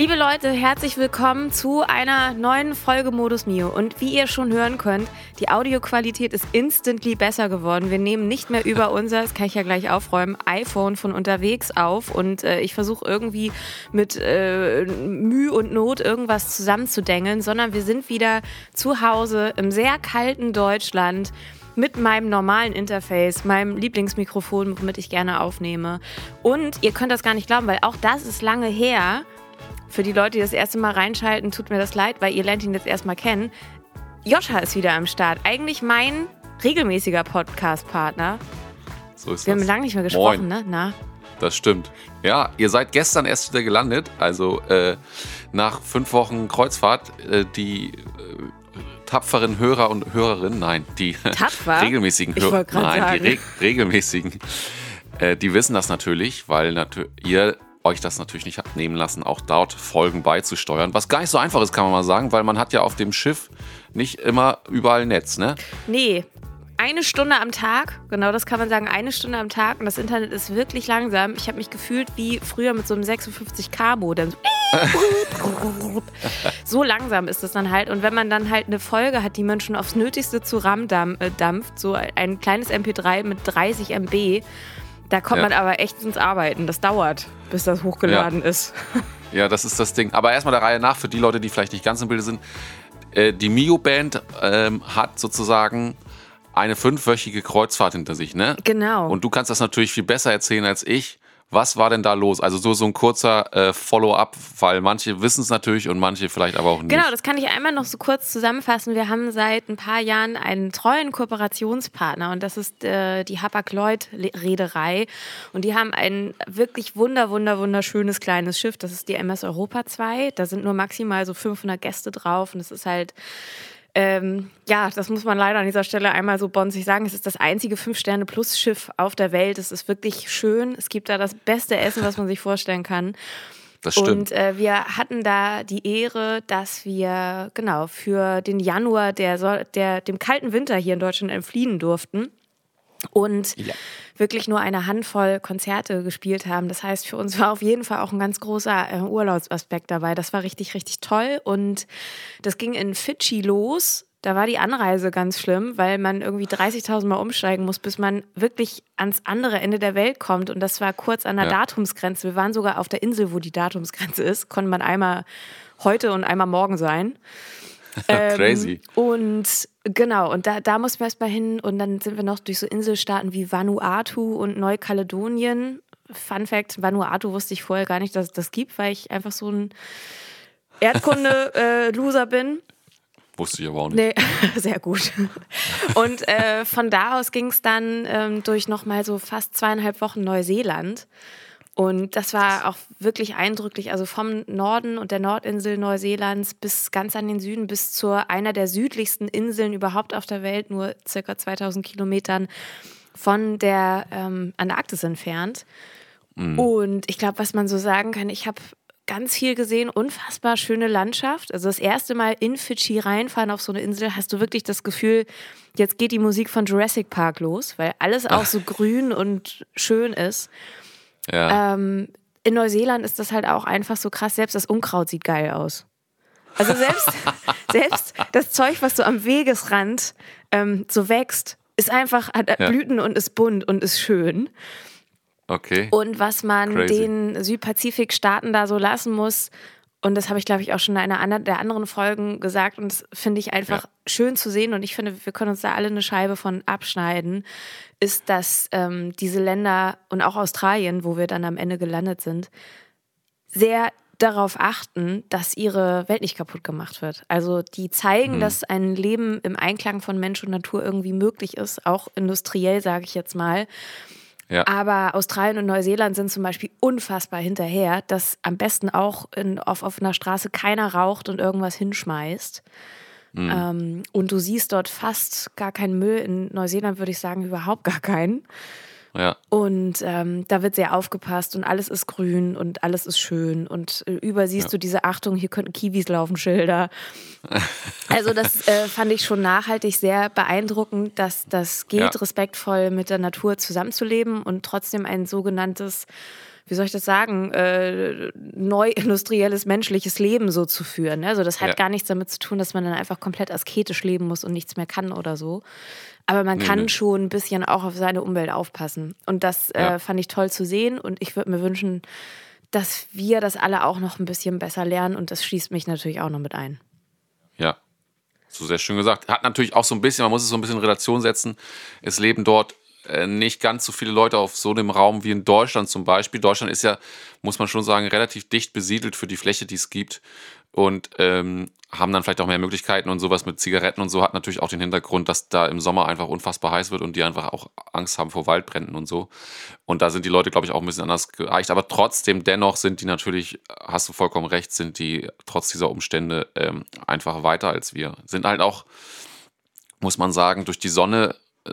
Liebe Leute, herzlich willkommen zu einer neuen Folge Modus Mio. Und wie ihr schon hören könnt, die Audioqualität ist instantly besser geworden. Wir nehmen nicht mehr über unser, das kann ich ja gleich aufräumen, iPhone von unterwegs auf und äh, ich versuche irgendwie mit äh, Mühe und Not irgendwas zusammenzudengeln, sondern wir sind wieder zu Hause im sehr kalten Deutschland mit meinem normalen Interface, meinem Lieblingsmikrofon, womit ich gerne aufnehme. Und ihr könnt das gar nicht glauben, weil auch das ist lange her. Für die Leute, die das erste Mal reinschalten, tut mir das leid, weil ihr lernt ihn jetzt erstmal kennen. Joscha ist wieder am Start. Eigentlich mein regelmäßiger Podcast-Partner. So ist Wir haben das. lange nicht mehr gesprochen, Moin. ne? Na. Das stimmt. Ja, ihr seid gestern erst wieder gelandet. Also äh, nach fünf Wochen Kreuzfahrt, äh, die äh, tapferen Hörer und Hörerinnen, nein, die regelmäßigen Hörer, nein, sagen. die reg regelmäßigen, äh, die wissen das natürlich, weil natür ihr euch das natürlich nicht habt nehmen lassen, auch dort Folgen beizusteuern. Was gar nicht so einfach ist, kann man mal sagen, weil man hat ja auf dem Schiff nicht immer überall Netz, ne? Nee, eine Stunde am Tag, genau das kann man sagen, eine Stunde am Tag und das Internet ist wirklich langsam. Ich habe mich gefühlt wie früher mit so einem 56K-Modem. So, so langsam ist es dann halt. Und wenn man dann halt eine Folge hat, die man schon aufs Nötigste zu RAM äh, dampft, so ein kleines MP3 mit 30 MB, da kommt Ja. man aber echt ins Arbeiten. Das dauert, bis das hochgeladen ist. Ja, das ist das Ding. Aber erstmal der Reihe nach, für die Leute, die vielleicht nicht ganz im Bilde sind. Äh, die Mio-Band ähm, hat sozusagen eine fünfwöchige Kreuzfahrt hinter sich, ne? Genau. Und du kannst das natürlich viel besser erzählen als ich. Was war denn da los? Also so, so ein kurzer äh, Follow-up, weil manche wissen es natürlich und manche vielleicht aber auch nicht. Genau, das kann ich einmal noch so kurz zusammenfassen. Wir haben seit ein paar Jahren einen treuen Kooperationspartner und das ist äh, die Hapag-Lloyd-Reederei. Und die haben ein wirklich wunder, wunder, wunderschönes kleines Schiff. Das ist die MS Europa 2. Da sind nur maximal so 500 Gäste drauf und es ist halt ähm, ja, das muss man leider an dieser Stelle einmal so bonsig sagen. Es ist das einzige Fünf-Sterne-Plus-Schiff auf der Welt. Es ist wirklich schön. Es gibt da das beste Essen, was man sich vorstellen kann. das stimmt. Und äh, wir hatten da die Ehre, dass wir genau für den Januar der, der dem kalten Winter hier in Deutschland entfliehen durften und Ja. wirklich nur eine Handvoll Konzerte gespielt haben. Das heißt, für uns war auf jeden Fall auch ein ganz großer äh, Urlaubsaspekt dabei. Das war richtig, richtig toll. Und das ging in Fidschi los. Da war die Anreise ganz schlimm, weil man irgendwie 30.000 Mal umsteigen muss, bis man wirklich ans andere Ende der Welt kommt. Und das war kurz an der Ja. Datumsgrenze. Wir waren sogar auf der Insel, wo die Datumsgrenze ist. Konnte man einmal heute und einmal morgen sein. Ähm, Crazy. Und genau, und da, da mussten wir erstmal hin und dann sind wir noch durch so Inselstaaten wie Vanuatu und Neukaledonien. Fun Fact: Vanuatu wusste ich vorher gar nicht, dass es das gibt, weil ich einfach so ein Erdkunde-Loser bin. Wusste ich aber auch nicht. Nee, sehr gut. Und äh, von da aus ging es dann ähm, durch nochmal so fast zweieinhalb Wochen Neuseeland. Und das war auch wirklich eindrücklich. Also vom Norden und der Nordinsel Neuseelands bis ganz an den Süden, bis zu einer der südlichsten Inseln überhaupt auf der Welt, nur circa 2000 Kilometern von der ähm, Antarktis entfernt. Und ich glaube, was man so sagen kann, ich habe ganz viel gesehen, unfassbar schöne Landschaft. Also das erste Mal in Fidschi reinfahren auf so eine Insel, hast du wirklich das Gefühl, jetzt geht die Musik von Jurassic Park los, weil alles auch so grün und schön ist. Ja. Ähm, in Neuseeland ist das halt auch einfach so krass, selbst das Unkraut sieht geil aus. Also selbst, selbst das Zeug, was so am Wegesrand ähm, so wächst, ist einfach, hat Ja. Blüten und ist bunt und ist schön. Okay. Und was man Crazy. den Südpazifik-Staaten da so lassen muss, und das habe ich, glaube ich, auch schon in einer der anderen Folgen gesagt, und das finde ich einfach Ja. schön zu sehen, und ich finde, wir können uns da alle eine Scheibe von abschneiden, ist, dass ähm, diese Länder und auch Australien, wo wir dann am Ende gelandet sind, sehr darauf achten, dass ihre Welt nicht kaputt gemacht wird. Also die zeigen, Mhm. dass ein Leben im Einklang von Mensch und Natur irgendwie möglich ist, auch industriell, sage ich jetzt mal. Ja. Aber Australien und Neuseeland sind zum Beispiel unfassbar hinterher, dass am besten auch in, auf offener Straße keiner raucht und irgendwas hinschmeißt. Mhm. Ähm, und du siehst dort fast gar keinen Müll. In Neuseeland würde ich sagen, überhaupt gar keinen. Ja. Und ähm, da wird sehr aufgepasst und alles ist grün und alles ist schön. Und äh, über siehst ja. du diese Achtung, hier könnten Kiwis laufen, Schilder. also das äh, fand ich schon nachhaltig sehr beeindruckend, dass das geht, ja. respektvoll mit der Natur zusammenzuleben und trotzdem ein sogenanntes wie soll ich das sagen, äh, neu industrielles menschliches Leben so zu führen. Also das hat ja. gar nichts damit zu tun, dass man dann einfach komplett asketisch leben muss und nichts mehr kann oder so. Aber man nee, kann nee. schon ein bisschen auch auf seine Umwelt aufpassen. Und das äh, ja. äh, fand ich toll zu sehen. Und ich würde mir wünschen, dass wir das alle auch noch ein bisschen besser lernen. Und das schließt mich natürlich auch noch mit ein. Ja, so sehr schön gesagt. Hat natürlich auch so ein bisschen, man muss es so ein bisschen in Relation setzen. Es leben dort äh, nicht ganz so viele Leute auf so einem Raum wie in Deutschland zum Beispiel. Deutschland ist ja, muss man schon sagen, relativ dicht besiedelt für die Fläche, die es gibt und ähm, haben dann vielleicht auch mehr Möglichkeiten und sowas mit Zigaretten und so hat natürlich auch den Hintergrund, dass da im Sommer einfach unfassbar heiß wird und die einfach auch Angst haben vor Waldbränden und so. Und da sind die Leute, glaube ich, auch ein bisschen anders geeicht. Aber trotzdem, dennoch sind die natürlich, hast du vollkommen recht, sind die trotz dieser Umstände ähm, einfach weiter als wir. Sind halt auch, muss man sagen, durch die Sonne äh,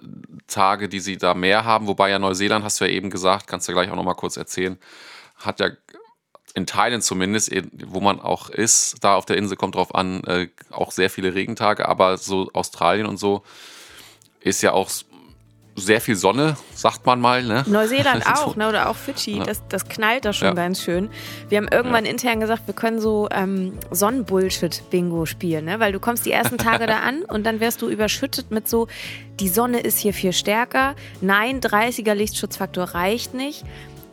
Tage, die sie da mehr haben, wobei ja Neuseeland, hast du ja eben gesagt, kannst du ja gleich auch nochmal kurz erzählen, hat ja in Teilen zumindest, wo man auch ist, da auf der Insel kommt drauf an, äh, auch sehr viele Regentage, aber so Australien und so ist ja auch sehr viel Sonne, sagt man mal. Ne? Neuseeland auch, ne? oder auch Fidschi, ja. das, das knallt da schon ja. ganz schön. Wir haben irgendwann ja. intern gesagt, wir können so ähm, Sonnenbullshit-Bingo spielen, ne? weil du kommst die ersten Tage da an und dann wirst du überschüttet mit so, die Sonne ist hier viel stärker, nein, 30er Lichtschutzfaktor reicht nicht.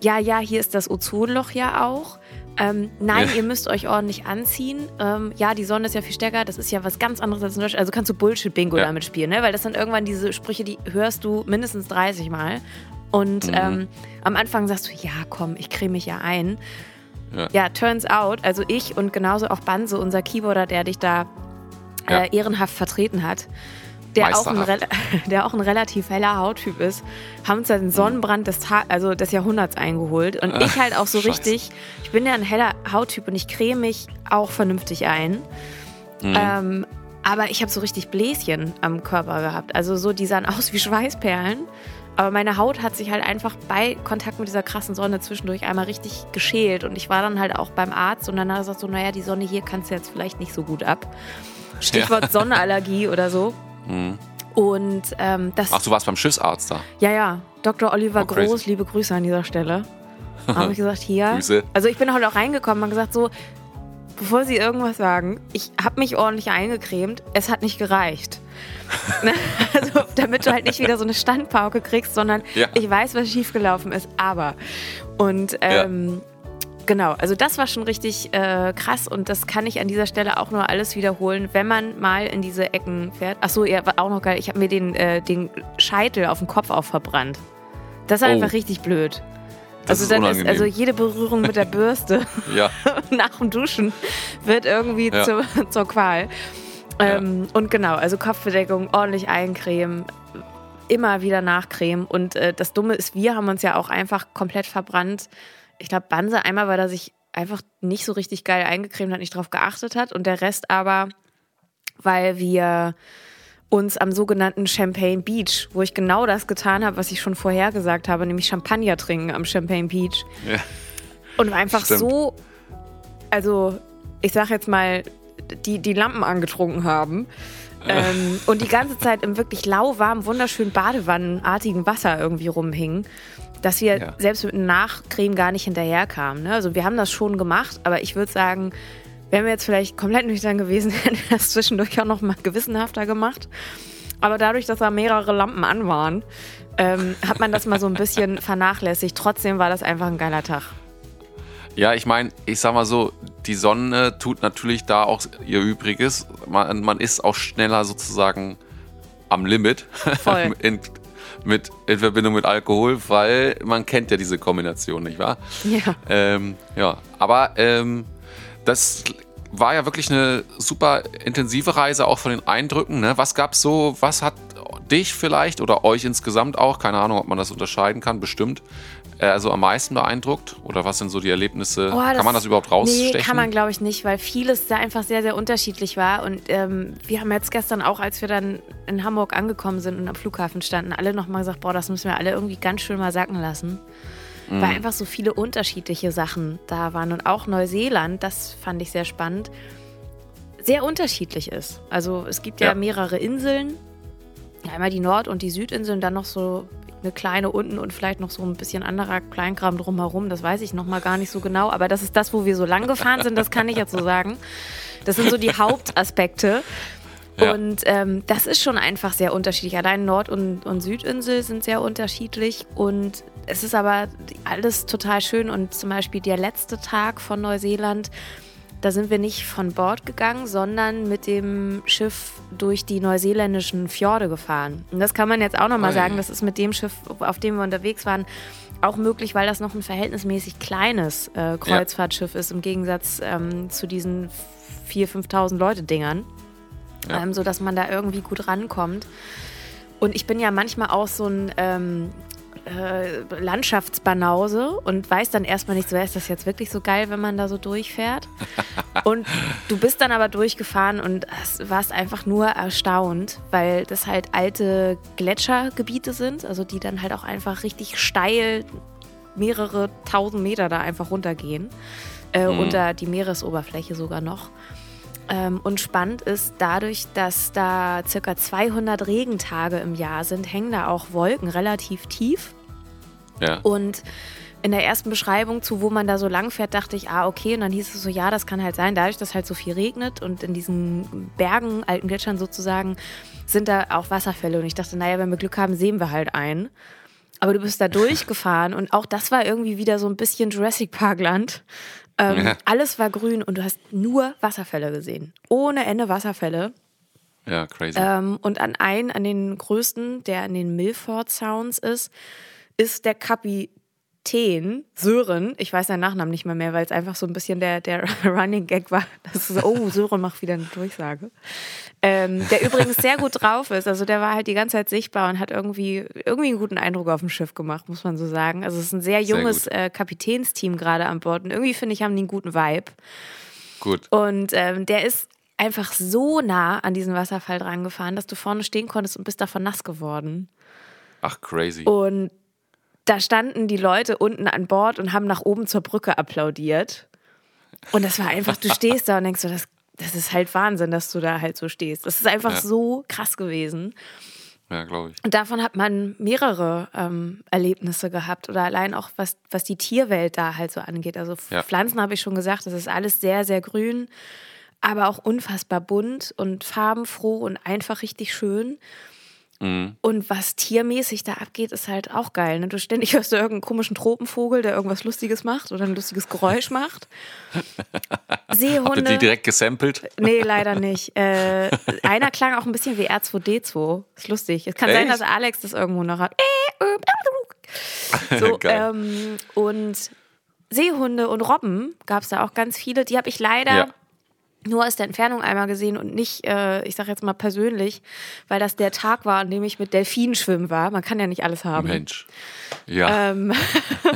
Ja, ja, hier ist das Ozonloch ja auch. Ähm, nein, ja. ihr müsst euch ordentlich anziehen. Ähm, ja, die Sonne ist ja viel stärker. Das ist ja was ganz anderes als in Deutschland. Also kannst du Bullshit-Bingo ja. damit spielen, ne? Weil das sind irgendwann diese Sprüche, die hörst du mindestens 30 Mal. Und mhm. ähm, am Anfang sagst du, ja, komm, ich creme mich ja ein. Ja. ja. turns out, also ich und genauso auch Banse, unser Keyboarder, der dich da äh, ehrenhaft vertreten hat, der auch, ein, der auch ein relativ heller Hauttyp ist, haben uns den Sonnenbrand des, Ta also des Jahrhunderts eingeholt. Und ich halt auch so Scheiße. richtig, ich bin ja ein heller Hauttyp und ich creme mich auch vernünftig ein. Mhm. Ähm, aber ich habe so richtig Bläschen am Körper gehabt. Also so, die sahen aus wie Schweißperlen. Aber meine Haut hat sich halt einfach bei Kontakt mit dieser krassen Sonne zwischendurch einmal richtig geschält. Und ich war dann halt auch beim Arzt und dann hat er gesagt so, naja, die Sonne hier kannst du jetzt vielleicht nicht so gut ab. Stichwort ja. Sonnenallergie oder so. Mhm. Und ähm, das. Ach, du warst beim Schiffsarzt da? Ja, ja. Dr. Oliver oh, Groß, liebe Grüße an dieser Stelle. Habe ich gesagt, hier. Grüße. Also ich bin heute auch reingekommen und gesagt, so, bevor Sie irgendwas sagen, ich habe mich ordentlich eingecremt, es hat nicht gereicht. Ne? also, damit du halt nicht wieder so eine Standpauke kriegst, sondern ja. ich weiß, was schiefgelaufen ist, aber. Und ähm, Genau, also das war schon richtig äh, krass und das kann ich an dieser Stelle auch nur alles wiederholen, wenn man mal in diese Ecken fährt. Achso, ja, war auch noch geil. Ich habe mir den, äh, den Scheitel auf dem Kopf auch verbrannt. Das ist oh. einfach richtig blöd. Das also ist dann ist also jede Berührung mit der Bürste nach dem Duschen wird irgendwie ja. zur, zur Qual. Ähm, ja. Und genau, also Kopfbedeckung, ordentlich eincremen, immer wieder nachcremen. Und äh, das Dumme ist, wir haben uns ja auch einfach komplett verbrannt ich glaube, Banse einmal, weil er sich einfach nicht so richtig geil eingecremt hat, nicht drauf geachtet hat. Und der Rest aber, weil wir uns am sogenannten Champagne Beach, wo ich genau das getan habe, was ich schon vorher gesagt habe, nämlich Champagner trinken am Champagne Beach. Ja. Und einfach Stimmt. so, also ich sag jetzt mal, die, die Lampen angetrunken haben. Ähm, und die ganze Zeit im wirklich lauwarmen, wunderschönen Badewannenartigen Wasser irgendwie rumhingen dass wir ja. selbst mit Nachcreme gar nicht hinterherkamen. Ne? Also wir haben das schon gemacht, aber ich würde sagen, wären wir jetzt vielleicht komplett nüchtern gewesen, hätten wir das zwischendurch auch noch mal gewissenhafter gemacht. Aber dadurch, dass da mehrere Lampen an waren, ähm, hat man das mal so ein bisschen vernachlässigt. Trotzdem war das einfach ein geiler Tag. Ja, ich meine, ich sag mal so, die Sonne tut natürlich da auch ihr Übriges. Man, man ist auch schneller sozusagen am Limit. In, mit, in Verbindung mit Alkohol, weil man kennt ja diese Kombination, nicht wahr? Ja. Ähm, ja, aber ähm, das war ja wirklich eine super intensive Reise, auch von den Eindrücken. Ne? Was gab's so, was hat dich vielleicht oder euch insgesamt auch, keine Ahnung, ob man das unterscheiden kann, bestimmt, also am meisten beeindruckt? Oder was sind so die Erlebnisse? Oh, das- kann man das überhaupt rausstechen? Nee, kann man glaube ich nicht, weil vieles da einfach sehr, sehr unterschiedlich war. Und ähm, wir haben jetzt gestern auch, als wir dann in Hamburg angekommen sind und am Flughafen standen, alle nochmal gesagt, boah, das müssen wir alle irgendwie ganz schön mal sacken lassen. Weil einfach so viele unterschiedliche Sachen da waren. Und auch Neuseeland, das fand ich sehr spannend, sehr unterschiedlich ist. Also es gibt ja, Ja. mehrere Inseln. Einmal die Nord- und die Südinseln, dann noch so eine kleine unten und vielleicht noch so ein bisschen anderer Kleinkram drumherum. Das weiß ich noch mal gar nicht so genau. Aber das ist das, wo wir so lang gefahren sind, das kann ich jetzt so sagen. Das sind so die Hauptaspekte. Ja. Und ähm, das ist schon einfach sehr unterschiedlich. Allein Nord- und, und Südinsel sind sehr unterschiedlich. Und es ist aber alles total schön. Und zum Beispiel der letzte Tag von Neuseeland, da sind wir nicht von Bord gegangen, sondern mit dem Schiff durch die neuseeländischen Fjorde gefahren. Und das kann man jetzt auch nochmal sagen. Das ist mit dem Schiff, auf dem wir unterwegs waren, auch möglich, weil das noch ein verhältnismäßig kleines äh, Kreuzfahrtschiff ist, im Gegensatz ähm, zu diesen 4.000, 5.000 Leute-Dingern Ja. ähm, sodass man da irgendwie gut rankommt. Und ich bin ja manchmal auch so ein ähm, äh, Landschaftsbanause und weiß dann erstmal nicht so, ist das jetzt wirklich so geil, wenn man da so durchfährt? Und du bist dann aber durchgefahren und hast- warst einfach nur erstaunt, weil das halt alte Gletschergebiete sind, also die dann halt auch einfach richtig steil mehrere tausend Meter da einfach runtergehen, äh, unter die Meeresoberfläche sogar noch. Ähm, und spannend ist, dadurch, dass da circa 200 Regentage im Jahr sind, hängen da auch Wolken relativ tief. Ja. Und in der ersten Beschreibung zu, wo man da so lang fährt, dachte ich, ah, okay. Und dann hieß es so, ja, das kann halt sein, dadurch, dass halt so viel regnet und in diesen Bergen, alten Gletschern sozusagen, sind da auch Wasserfälle. Und ich dachte, naja, wenn wir Glück haben, sehen wir halt einen. Aber du bist da durchgefahren und auch das war irgendwie wieder so ein bisschen Jurassic Park Land. Ähm, Ja. Alles war grün und du hast nur Wasserfälle gesehen. Ohne Ende Wasserfälle. ja, crazy. Ähm, und an einen, an den größten, der an den Milford Sounds ist, ist der Kapitän Sören. Ich weiß seinen Nachnamen nicht mehr mehr, weil es einfach so ein bisschen der, der Running Gag war. Das ist so, oh, Sören macht wieder eine Durchsage. Ähm, der übrigens sehr gut drauf ist. Also der war halt die ganze Zeit sichtbar und hat irgendwie, irgendwie einen guten Eindruck auf dem Schiff gemacht, muss man so sagen. Also es ist ein sehr Sehr junges gut. äh, Kapitänsteam gerade an Bord. Und irgendwie finde ich, haben die einen guten Vibe. Gut. Und ähm, der ist einfach so nah an diesen Wasserfall dran gefahren, dass du vorne stehen konntest und bist davon nass geworden. Ach, crazy. Und da standen die Leute unten an Bord und haben nach oben zur Brücke applaudiert. Und das war einfach, du stehst da und denkst so, das, das ist halt Wahnsinn, dass du da halt so stehst. Das ist einfach Ja. so krass gewesen. Ja, glaube ich. Und davon hat man mehrere ähm, Erlebnisse gehabt oder allein auch was, was die Tierwelt da halt so angeht. Also Ja. Pflanzen habe ich schon gesagt, das ist alles sehr, sehr grün, aber auch unfassbar bunt und farbenfroh und einfach richtig schön. Mhm. Und was tiermäßig da abgeht, ist halt auch geil. Ne? Du ständig hörst du irgendeinen komischen Tropenvogel, der irgendwas Lustiges macht oder ein lustiges Geräusch macht. Habt ihr Seehunde. die direkt gesampelt? Nee, leider nicht. Äh, einer klang auch ein bisschen wie R2D2. Ist lustig. Es kann sein, Echt? dass Alex das irgendwo noch hat. So, Geil. ähm, und Seehunde und Robben gab es da auch ganz viele. Die habe ich leider Ja. Nur aus der Entfernung einmal gesehen und nicht, äh, ich sag jetzt mal persönlich, weil das der Tag war, an dem ich mit Delfinen schwimmen war. Man kann ja nicht alles haben. Mensch. Ja. Ähm,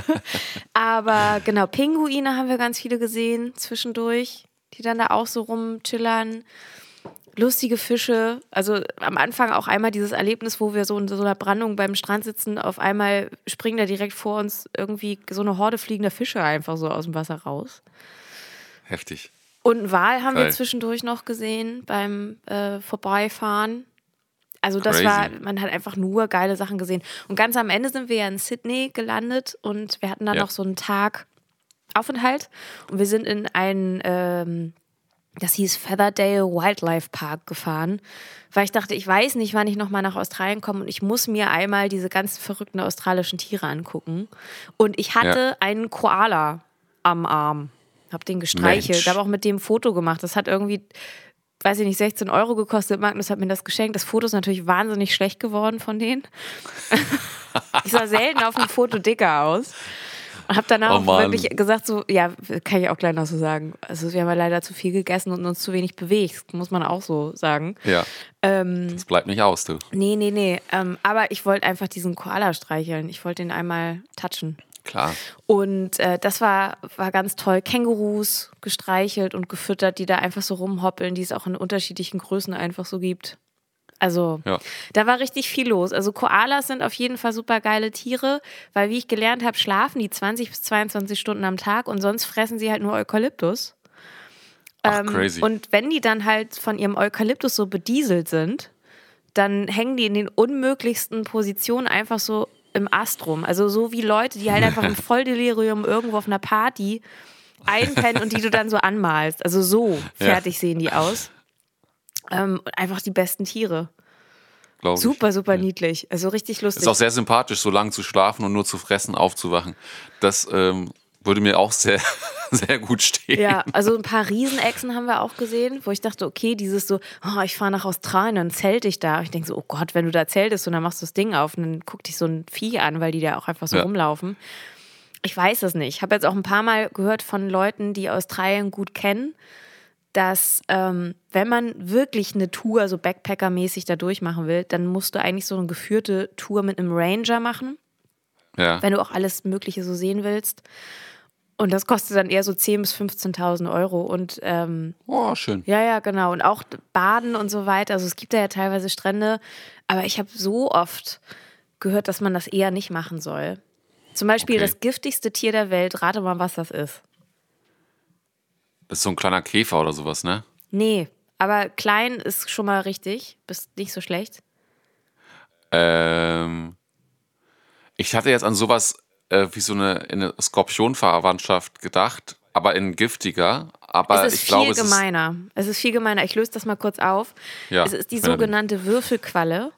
aber genau, Pinguine haben wir ganz viele gesehen zwischendurch, die dann da auch so rumchillern. Lustige Fische. Also am Anfang auch einmal dieses Erlebnis, wo wir so in so einer Brandung beim Strand sitzen. Auf einmal springen da direkt vor uns irgendwie so eine Horde fliegender Fische einfach so aus dem Wasser raus. Heftig. Und einen Wal haben wir Geil. zwischendurch noch gesehen beim äh, Vorbeifahren. Also das Crazy. war, man hat einfach nur geile Sachen gesehen. Und ganz am Ende sind wir ja in Sydney gelandet und wir hatten dann Ja. noch so einen Tag Aufenthalt und wir sind in einen, ähm, das hieß Featherdale Wildlife Park gefahren, weil ich dachte, ich weiß nicht, wann ich nochmal nach Australien komme und ich muss mir einmal diese ganzen verrückten australischen Tiere angucken. Und ich hatte Ja. einen Koala am Arm. Hab den gestreichelt, Mensch. habe auch mit dem Foto gemacht. Das hat irgendwie, weiß ich nicht, 16 Euro gekostet. Magnus hat mir das geschenkt. Das Foto ist natürlich wahnsinnig schlecht geworden von denen. ich sah selten auf dem Foto dicker aus. Und habe danach Oh wirklich gesagt, so, ja, kann ich auch gleich noch so sagen. Also wir haben ja leider zu viel gegessen und uns zu wenig bewegt, muss man auch so sagen. Ja, Ähm, das bleibt nicht aus, du. nee, nee, nee. Ähm, aber ich wollte einfach diesen Koala streicheln. Ich wollte ihn einmal touchen. Klar. Und äh, das war, war ganz toll. Kängurus gestreichelt und gefüttert, die da einfach so rumhoppeln, die es auch in unterschiedlichen Größen einfach so gibt. Also, Ja. da war richtig viel los. Also, Koalas sind auf jeden Fall super geile Tiere, weil, wie ich gelernt habe, schlafen die 20 bis 22 Stunden am Tag und sonst fressen sie halt nur Eukalyptus. Ach, crazy. Ähm, Und wenn die dann halt von ihrem Eukalyptus so bedieselt sind, dann hängen die in den unmöglichsten Positionen einfach so im Ast rum. Also so wie Leute, die halt einfach im Volldelirium irgendwo auf einer Party einpennen und die du dann so anmalst. Also so Ja. fertig sehen die aus. Ähm, und einfach die besten Tiere. glaub ich. Super, super niedlich. Also richtig lustig. Ist auch sehr sympathisch, so lange zu schlafen und nur zu fressen, aufzuwachen. Das ähm, würde mir auch sehr, sehr gut stehen. Ja, also ein paar Riesenechsen haben wir auch gesehen, wo ich dachte, okay, dieses so, oh, ich fahre nach Australien, dann zelte ich da. Ich denke so, oh Gott, wenn du da zeltest und dann machst du das Ding auf und dann guckt dich so ein Vieh an, weil die da auch einfach so Ja. rumlaufen. Ich weiß es nicht. Ich habe jetzt auch ein paar Mal gehört von Leuten, die Australien gut kennen, dass ähm, wenn man wirklich eine Tour so Backpacker-mäßig da durchmachen will, dann musst du eigentlich so eine geführte Tour mit einem Ranger machen Ja. wenn du auch alles Mögliche so sehen willst. Und das kostet dann eher so 10.000 bis 15.000 Euro. Und ähm, Oh, schön. ja, ja, genau. Und auch Baden und so weiter. Also es gibt da ja teilweise Strände. Aber ich habe so oft gehört, dass man das eher nicht machen soll. Zum Beispiel Okay. das giftigste Tier der Welt. Rate mal, was das ist. Das ist so ein kleiner Käfer oder sowas, ne? Nee, aber klein ist schon mal richtig. Bist nicht so schlecht. Ähm, ich hatte jetzt an sowas äh, wie so eine, eine Skorpionverwandtschaft gedacht, aber in giftiger. Aber es ist ich glaube, viel es ist, gemeiner. Es ist viel gemeiner. Ich löse das mal kurz auf. Ja, es ist die sogenannte Würfelqualle.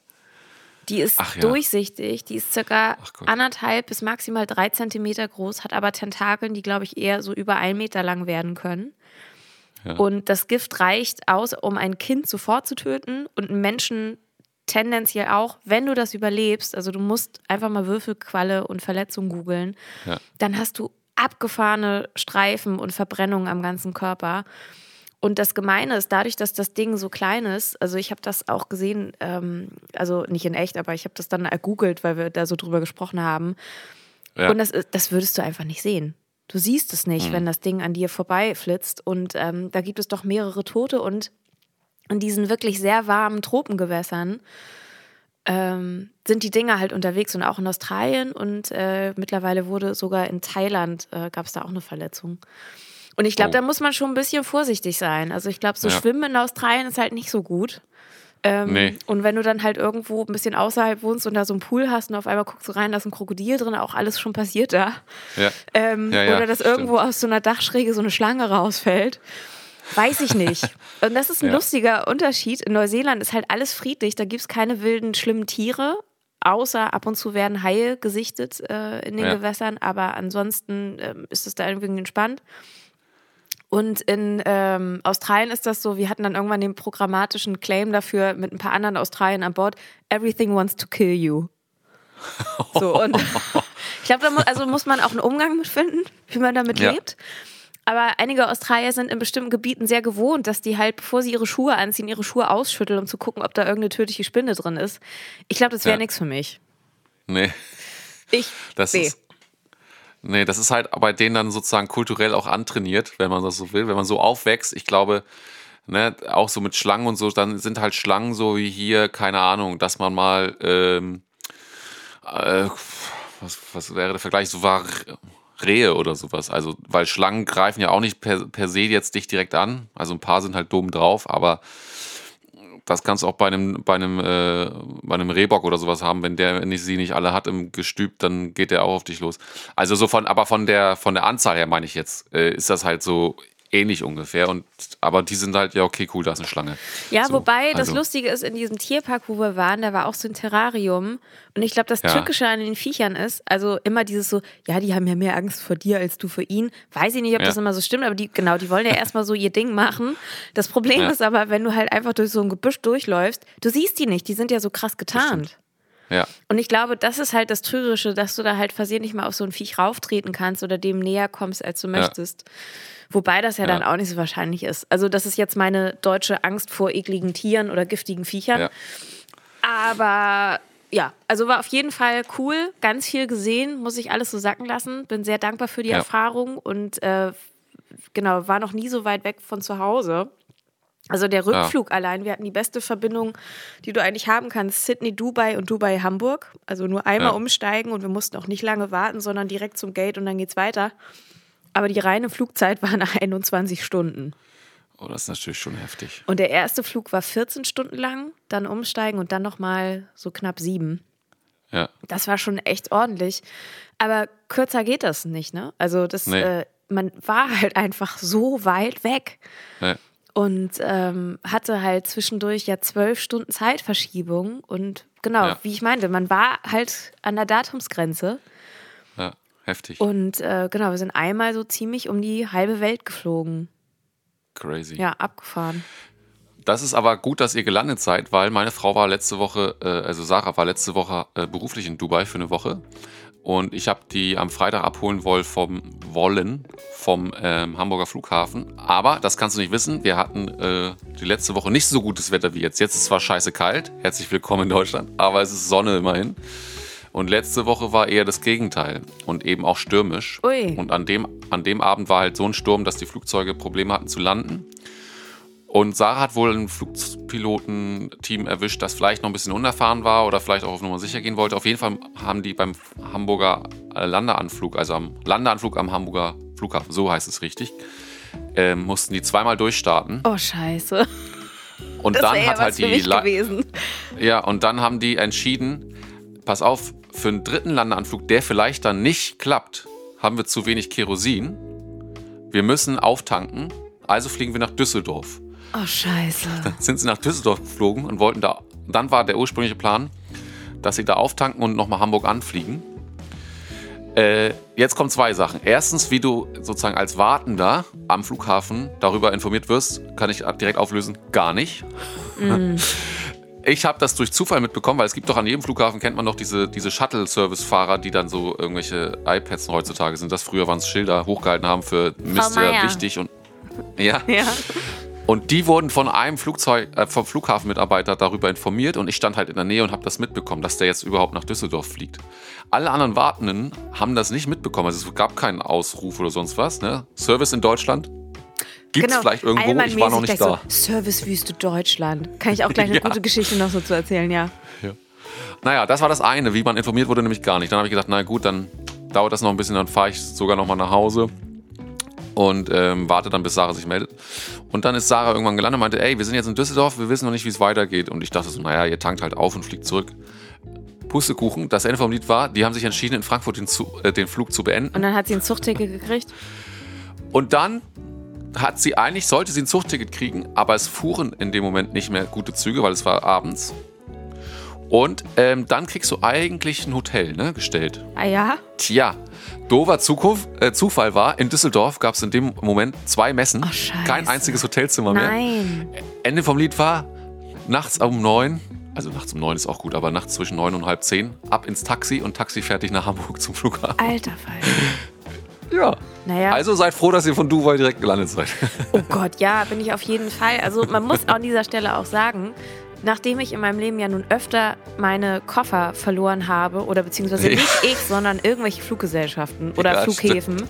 Die ist Ach ja. durchsichtig, die ist circa anderthalb bis maximal drei Zentimeter groß, hat aber Tentakeln, die, glaube ich, eher so über einen Meter lang werden können. Ja. Und das Gift reicht aus, um ein Kind sofort zu töten und einen Menschen tendenziell auch, wenn du das überlebst. Also du musst einfach mal Würfelqualle und Verletzung googeln. Ja. Dann hast du abgefahrene Streifen und Verbrennungen am ganzen Körper. Und das Gemeine ist, dadurch, dass das Ding so klein ist, also ich habe das auch gesehen, ähm, also nicht in echt, aber ich habe das dann ergoogelt, weil wir da so drüber gesprochen haben. Ja. Und das, das würdest du einfach nicht sehen. Du siehst es nicht, wenn das Ding an dir vorbeiflitzt. Und ähm, da gibt es doch mehrere Tote. Und in diesen wirklich sehr warmen Tropengewässern ähm, sind die Dinger halt unterwegs und auch in Australien. Und äh, mittlerweile wurde sogar in Thailand, äh, gab es da auch eine Verletzung. Und ich glaube, Oh. da muss man schon ein bisschen vorsichtig sein. Also ich glaube, so Ja. Schwimmen in Australien ist halt nicht so gut. Ähm, Nee. Und wenn du dann halt irgendwo ein bisschen außerhalb wohnst und da so einen Pool hast und auf einmal guckst du rein, da ist ein Krokodil drin, auch alles schon passiert da. ja. Ähm, Ja, oder dass stimmt. irgendwo aus so einer Dachschräge so eine Schlange rausfällt. Weiß ich nicht. Und das ist ein Ja. lustiger Unterschied. In Neuseeland ist halt alles friedlich, da gibt es keine wilden, schlimmen Tiere. Außer ab und zu werden Haie gesichtet äh, in den Ja. Gewässern, aber ansonsten ähm, ist es da irgendwie entspannt. Und in ähm, Australien ist das so, wir hatten dann irgendwann den programmatischen Claim dafür mit ein paar anderen Australiern an Bord, everything wants to kill you. So, und ich glaube, da mu also muss man auch einen Umgang mit finden, wie man damit Ja. lebt. Aber einige Australier sind in bestimmten Gebieten sehr gewohnt, dass die halt, bevor sie ihre Schuhe anziehen, ihre Schuhe ausschütteln, um zu gucken, ob da irgendeine tödliche Spinne drin ist. Ich glaube, das wäre Ja. nichts für mich. Nee, Ich, das nee. ist. Nee, das ist halt bei denen dann sozusagen kulturell auch antrainiert, wenn man das so will. Wenn man so aufwächst, ich glaube, ne, auch so mit Schlangen und so, dann sind halt Schlangen so wie hier, keine Ahnung, dass man mal, ähm, äh, was, was wäre der Vergleich, so war Rehe oder sowas. Also, weil Schlangen greifen ja auch nicht per, per se jetzt dich direkt an. Also ein paar sind halt dumm drauf, aber das kannst du auch bei einem, bei einem, äh, bei einem Rehbock oder sowas haben, wenn der nicht, sie nicht alle hat im Gestüb, dann geht der auch auf dich los. Also so von, aber von der, von der Anzahl her meine ich jetzt, äh, ist das halt so ähnlich ungefähr. Und aber die sind halt, ja, okay, cool, da ist eine Schlange. Ja, So, wobei das also- Lustige ist, in diesem Tierpark, wo wir waren, da war auch so ein Terrarium. Und ich glaube, das Ja. Tückische an den Viechern ist, also immer dieses so, ja, die haben ja mehr Angst vor dir als du vor ihnen. Weiß ich nicht, ob Ja. das immer so stimmt, aber die, genau, die wollen ja erstmal so ihr Ding machen. Das Problem Ja. ist aber, wenn du halt einfach durch so ein Gebüsch durchläufst, du siehst die nicht, die sind ja so krass getarnt. Ja. Und ich glaube, das ist halt das Trügerische, dass du da halt versehentlich mal auf so ein Viech rauftreten kannst oder dem näher kommst, als du möchtest. Wobei das ja, Ja. dann auch nicht so wahrscheinlich ist. Also, das ist jetzt meine deutsche Angst vor ekligen Tieren oder giftigen Viechern. Ja. Aber ja, also war auf jeden Fall cool, ganz viel gesehen, muss ich alles so sacken lassen. Bin sehr dankbar für die. Erfahrung und äh, genau, war noch nie so weit weg von zu Hause. Also der Rückflug allein, wir hatten die beste Verbindung, die du eigentlich haben kannst, Sydney, Dubai und Dubai, Hamburg. Also nur einmal Ja. umsteigen und wir mussten auch nicht lange warten, sondern direkt zum Gate und dann geht's weiter. Aber die reine Flugzeit waren 21 Stunden. Oh, das ist natürlich schon heftig. Und der erste Flug war 14 Stunden lang, dann umsteigen und dann nochmal so knapp sieben. Ja. Das war schon echt ordentlich. Aber kürzer geht das nicht, ne? Also das, Nee. äh, man war halt einfach so weit weg Ja. Und ähm, hatte halt zwischendurch ja zwölf Stunden Zeitverschiebung. Und genau, Ja. wie ich meinte, man war halt an der Datumsgrenze. ja. Heftig. Und äh, genau, wir sind einmal so ziemlich um die halbe Welt geflogen. Crazy. Ja, abgefahren. Das ist aber gut, dass ihr gelandet seid, weil meine Frau war letzte Woche, äh, also Sarah war letzte Woche äh, beruflich in Dubai für eine Woche. Und ich habe die am Freitag abholen wollen vom, wollen vom ähm, Hamburger Flughafen. Aber, das kannst du nicht wissen, wir hatten äh, die letzte Woche nicht so gutes Wetter wie jetzt. Jetzt ist es zwar scheiße kalt, herzlich willkommen in Deutschland, aber es ist Sonne immerhin. Und letzte Woche war eher das Gegenteil und eben auch stürmisch. Ui. Und an dem, an dem Abend war halt so ein Sturm, dass die Flugzeuge Probleme hatten zu landen. Und Sarah hat wohl ein Flugpilotenteam erwischt, das vielleicht noch ein bisschen unerfahren war oder vielleicht auch auf Nummer sicher gehen wollte. Auf jeden Fall haben die beim Hamburger äh, Landeanflug, also am Landeanflug am Hamburger Flughafen, so heißt es richtig, äh, mussten die zweimal durchstarten. Oh, scheiße. Und Das dann hat halt die gewesen. ja, und dann haben die entschieden, pass auf, für einen dritten Landeanflug, der vielleicht dann nicht klappt, haben wir zu wenig Kerosin. Wir müssen auftanken, also fliegen wir nach Düsseldorf. Oh, scheiße. Sind sie nach Düsseldorf geflogen und wollten da, dann war der ursprüngliche Plan, dass sie da auftanken und nochmal Hamburg anfliegen. Äh, jetzt kommen zwei Sachen. Erstens, wie du sozusagen als Wartender am Flughafen darüber informiert wirst, kann ich direkt auflösen, gar nicht. Ich habe das durch Zufall mitbekommen, weil es gibt doch an jedem Flughafen, kennt man doch diese, diese Shuttle-Service-Fahrer, die dann so irgendwelche iPads heutzutage sind. Das früher waren es Schilder hochgehalten haben für Mist ja wichtig und ja. Ja. Und die wurden von einem Flugzeug, äh, vom Flughafenmitarbeiter darüber informiert und ich stand halt in der Nähe und habe das mitbekommen, dass der jetzt überhaupt nach Düsseldorf fliegt. Alle anderen Wartenden haben das nicht mitbekommen. Also es gab keinen Ausruf oder sonst was. Ne? Service in Deutschland gibt es vielleicht irgendwo. Ich war noch nicht da. Genau. So, Servicewüste Deutschland. Kann ich auch gleich eine Ja. gute Geschichte noch so zu erzählen, ja. Naja, das war das eine. Wie man informiert wurde, nämlich gar nicht. Dann habe ich gedacht, na gut, dann dauert das noch ein bisschen, dann fahre ich sogar noch mal nach Hause und ähm, warte dann, bis Sarah sich meldet. Und dann ist Sarah irgendwann gelandet und meinte, ey, wir sind jetzt in Düsseldorf, wir wissen noch nicht, wie es weitergeht. Und ich dachte so, naja, ihr tankt halt auf und fliegt zurück. Pustekuchen, das Ende vom Lied war, die haben sich entschieden, in Frankfurt den, Zu äh, den Flug zu beenden. Und dann hat sie ein Zuchtticket gekriegt. Und dann hat sie eigentlich, sollte sie ein Zuchtticket kriegen, aber es fuhren in dem Moment nicht mehr gute Züge, weil es war abends. Und ähm, dann kriegst du eigentlich ein Hotel ne, gestellt. Ah ja? Tja, dover Zukunft, äh, Zufall war, in Düsseldorf gab es in dem Moment zwei Messen. Ach, scheiße. kein einziges Hotelzimmer mehr. Nein. Ende vom Lied war, nachts um neun, also nachts um neun ist auch gut, aber nachts zwischen neun und halb zehn, ab ins Taxi und Taxi fertig nach Hamburg zum Flughafen. Alter Fall. Ja. Naja. Also seid froh, dass ihr von Dubai direkt gelandet seid. Oh Gott, ja, bin ich auf jeden Fall. Also man muss an dieser Stelle auch sagen, nachdem ich in meinem Leben ja nun öfter meine Koffer verloren habe, oder beziehungsweise Ja. nicht ich, sondern irgendwelche Fluggesellschaften oder Ja, Flughäfen,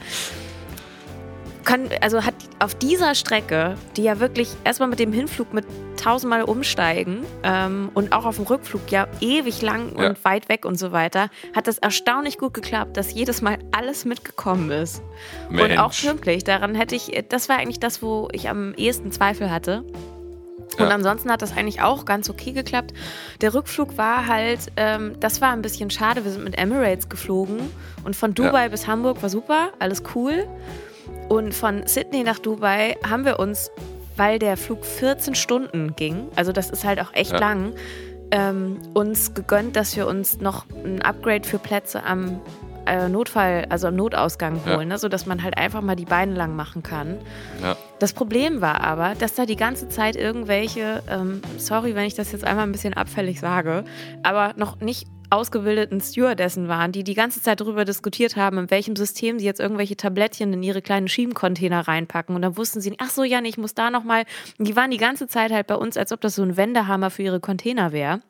kann, also hat auf dieser Strecke, die ja wirklich erstmal mit dem Hinflug mit tausendmal umsteigen ähm, und auch auf dem Rückflug ja ewig lang Ja. und weit weg und so weiter, hat das erstaunlich gut geklappt, dass jedes Mal alles mitgekommen ist. Und auch pünktlich. Daran hätte ich, das war eigentlich das, wo ich am ehesten Zweifel hatte. Und Ja. ansonsten hat das eigentlich auch ganz okay geklappt. Der Rückflug war halt, ähm, das war ein bisschen schade. Wir sind mit Emirates geflogen und von Dubai bis Hamburg war super, alles cool. Und von Sydney nach Dubai haben wir uns, weil der Flug 14 Stunden ging, also das ist halt auch echt Ja. lang, ähm, uns gegönnt, dass wir uns noch ein Upgrade für Plätze am äh, Notfall, also am Notausgang Ja. holen, ne, sodass man halt einfach mal die Beine lang machen kann. Ja. Das Problem war aber, dass da die ganze Zeit irgendwelche, ähm, sorry, wenn ich das jetzt einmal ein bisschen abfällig sage, aber noch nicht ausgebildeten Stewardessen waren, die die ganze Zeit darüber diskutiert haben, in welchem System sie jetzt irgendwelche Tablettchen in ihre kleinen Schiebencontainer reinpacken. Und dann wussten sie, ach so, ja, nee, ich muss da nochmal. Die waren die ganze Zeit halt bei uns, als ob das so ein Wendehammer für ihre Container wäre.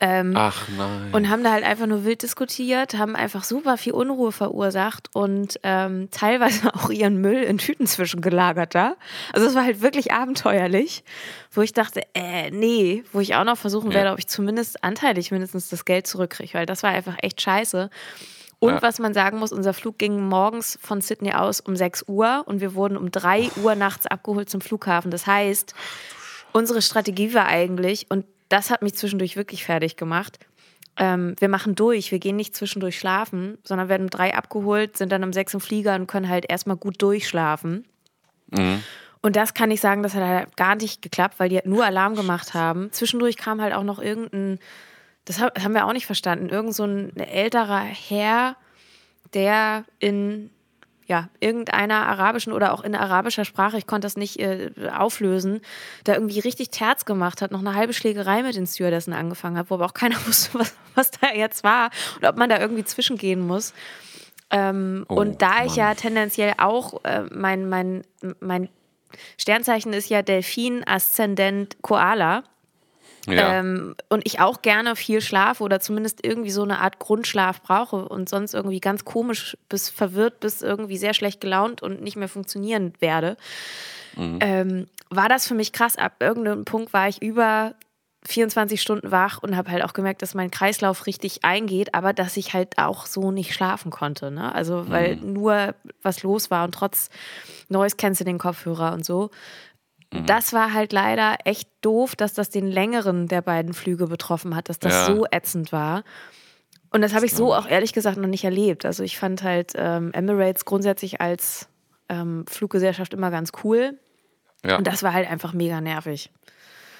Ähm, Ach nein. Und haben da halt einfach nur wild diskutiert, haben einfach super viel Unruhe verursacht und ähm, teilweise auch ihren Müll in Tüten zwischengelagert da. Also es war halt wirklich abenteuerlich, wo ich dachte, äh, nee, wo ich auch noch versuchen ja. werde, ob ich zumindest anteilig mindestens das Geld zurückkriege, weil das war einfach echt scheiße. Und ja. was man sagen muss, unser Flug ging morgens von Sydney aus um 6 Uhr und wir wurden um 3 Uhr nachts abgeholt zum Flughafen. Das heißt, unsere Strategie war eigentlich, und das hat mich zwischendurch wirklich fertig gemacht. Ähm, wir machen durch, wir gehen nicht zwischendurch schlafen, sondern werden um drei abgeholt, sind dann um sechs im Flieger und können halt erstmal gut durchschlafen. Mhm. Und das kann ich sagen, das hat halt gar nicht geklappt, weil die halt nur Alarm gemacht haben. Zwischendurch kam halt auch noch irgendein, das haben wir auch nicht verstanden, irgend so ein älterer Herr, der in ja, irgendeiner arabischen oder auch in arabischer Sprache, ich konnte das nicht äh, auflösen, da irgendwie richtig Terz gemacht hat, noch eine halbe Schlägerei mit den Stewardessen angefangen hat, wo aber auch keiner wusste, was, was da jetzt war und ob man da irgendwie zwischengehen muss. Ähm, oh, und da Mann. ich ja tendenziell auch, äh, mein, mein, mein Sternzeichen ist ja Delfin, Aszendent, Koala. Ja. Ähm, und ich auch gerne viel schlafe oder zumindest irgendwie so eine Art Grundschlaf brauche und sonst irgendwie ganz komisch bis verwirrt bis irgendwie sehr schlecht gelaunt und nicht mehr funktionieren werde, mhm. ähm, war das für mich krass. Ab irgendeinem Punkt war ich über 24 Stunden wach und habe halt auch gemerkt, dass mein Kreislauf richtig eingeht, aber dass ich halt auch so nicht schlafen konnte. Ne? Also weil mhm. nur was los war und trotz Neues kennst du den Kopfhörer und so. Mhm. Das war halt leider echt doof, dass das den längeren der beiden Flüge betroffen hat, dass das ja. so ätzend war. Und das habe ich so auch ehrlich gesagt noch nicht erlebt. Also ich fand halt ähm, Emirates grundsätzlich als ähm, Fluggesellschaft immer ganz cool. Ja. Und das war halt einfach mega nervig.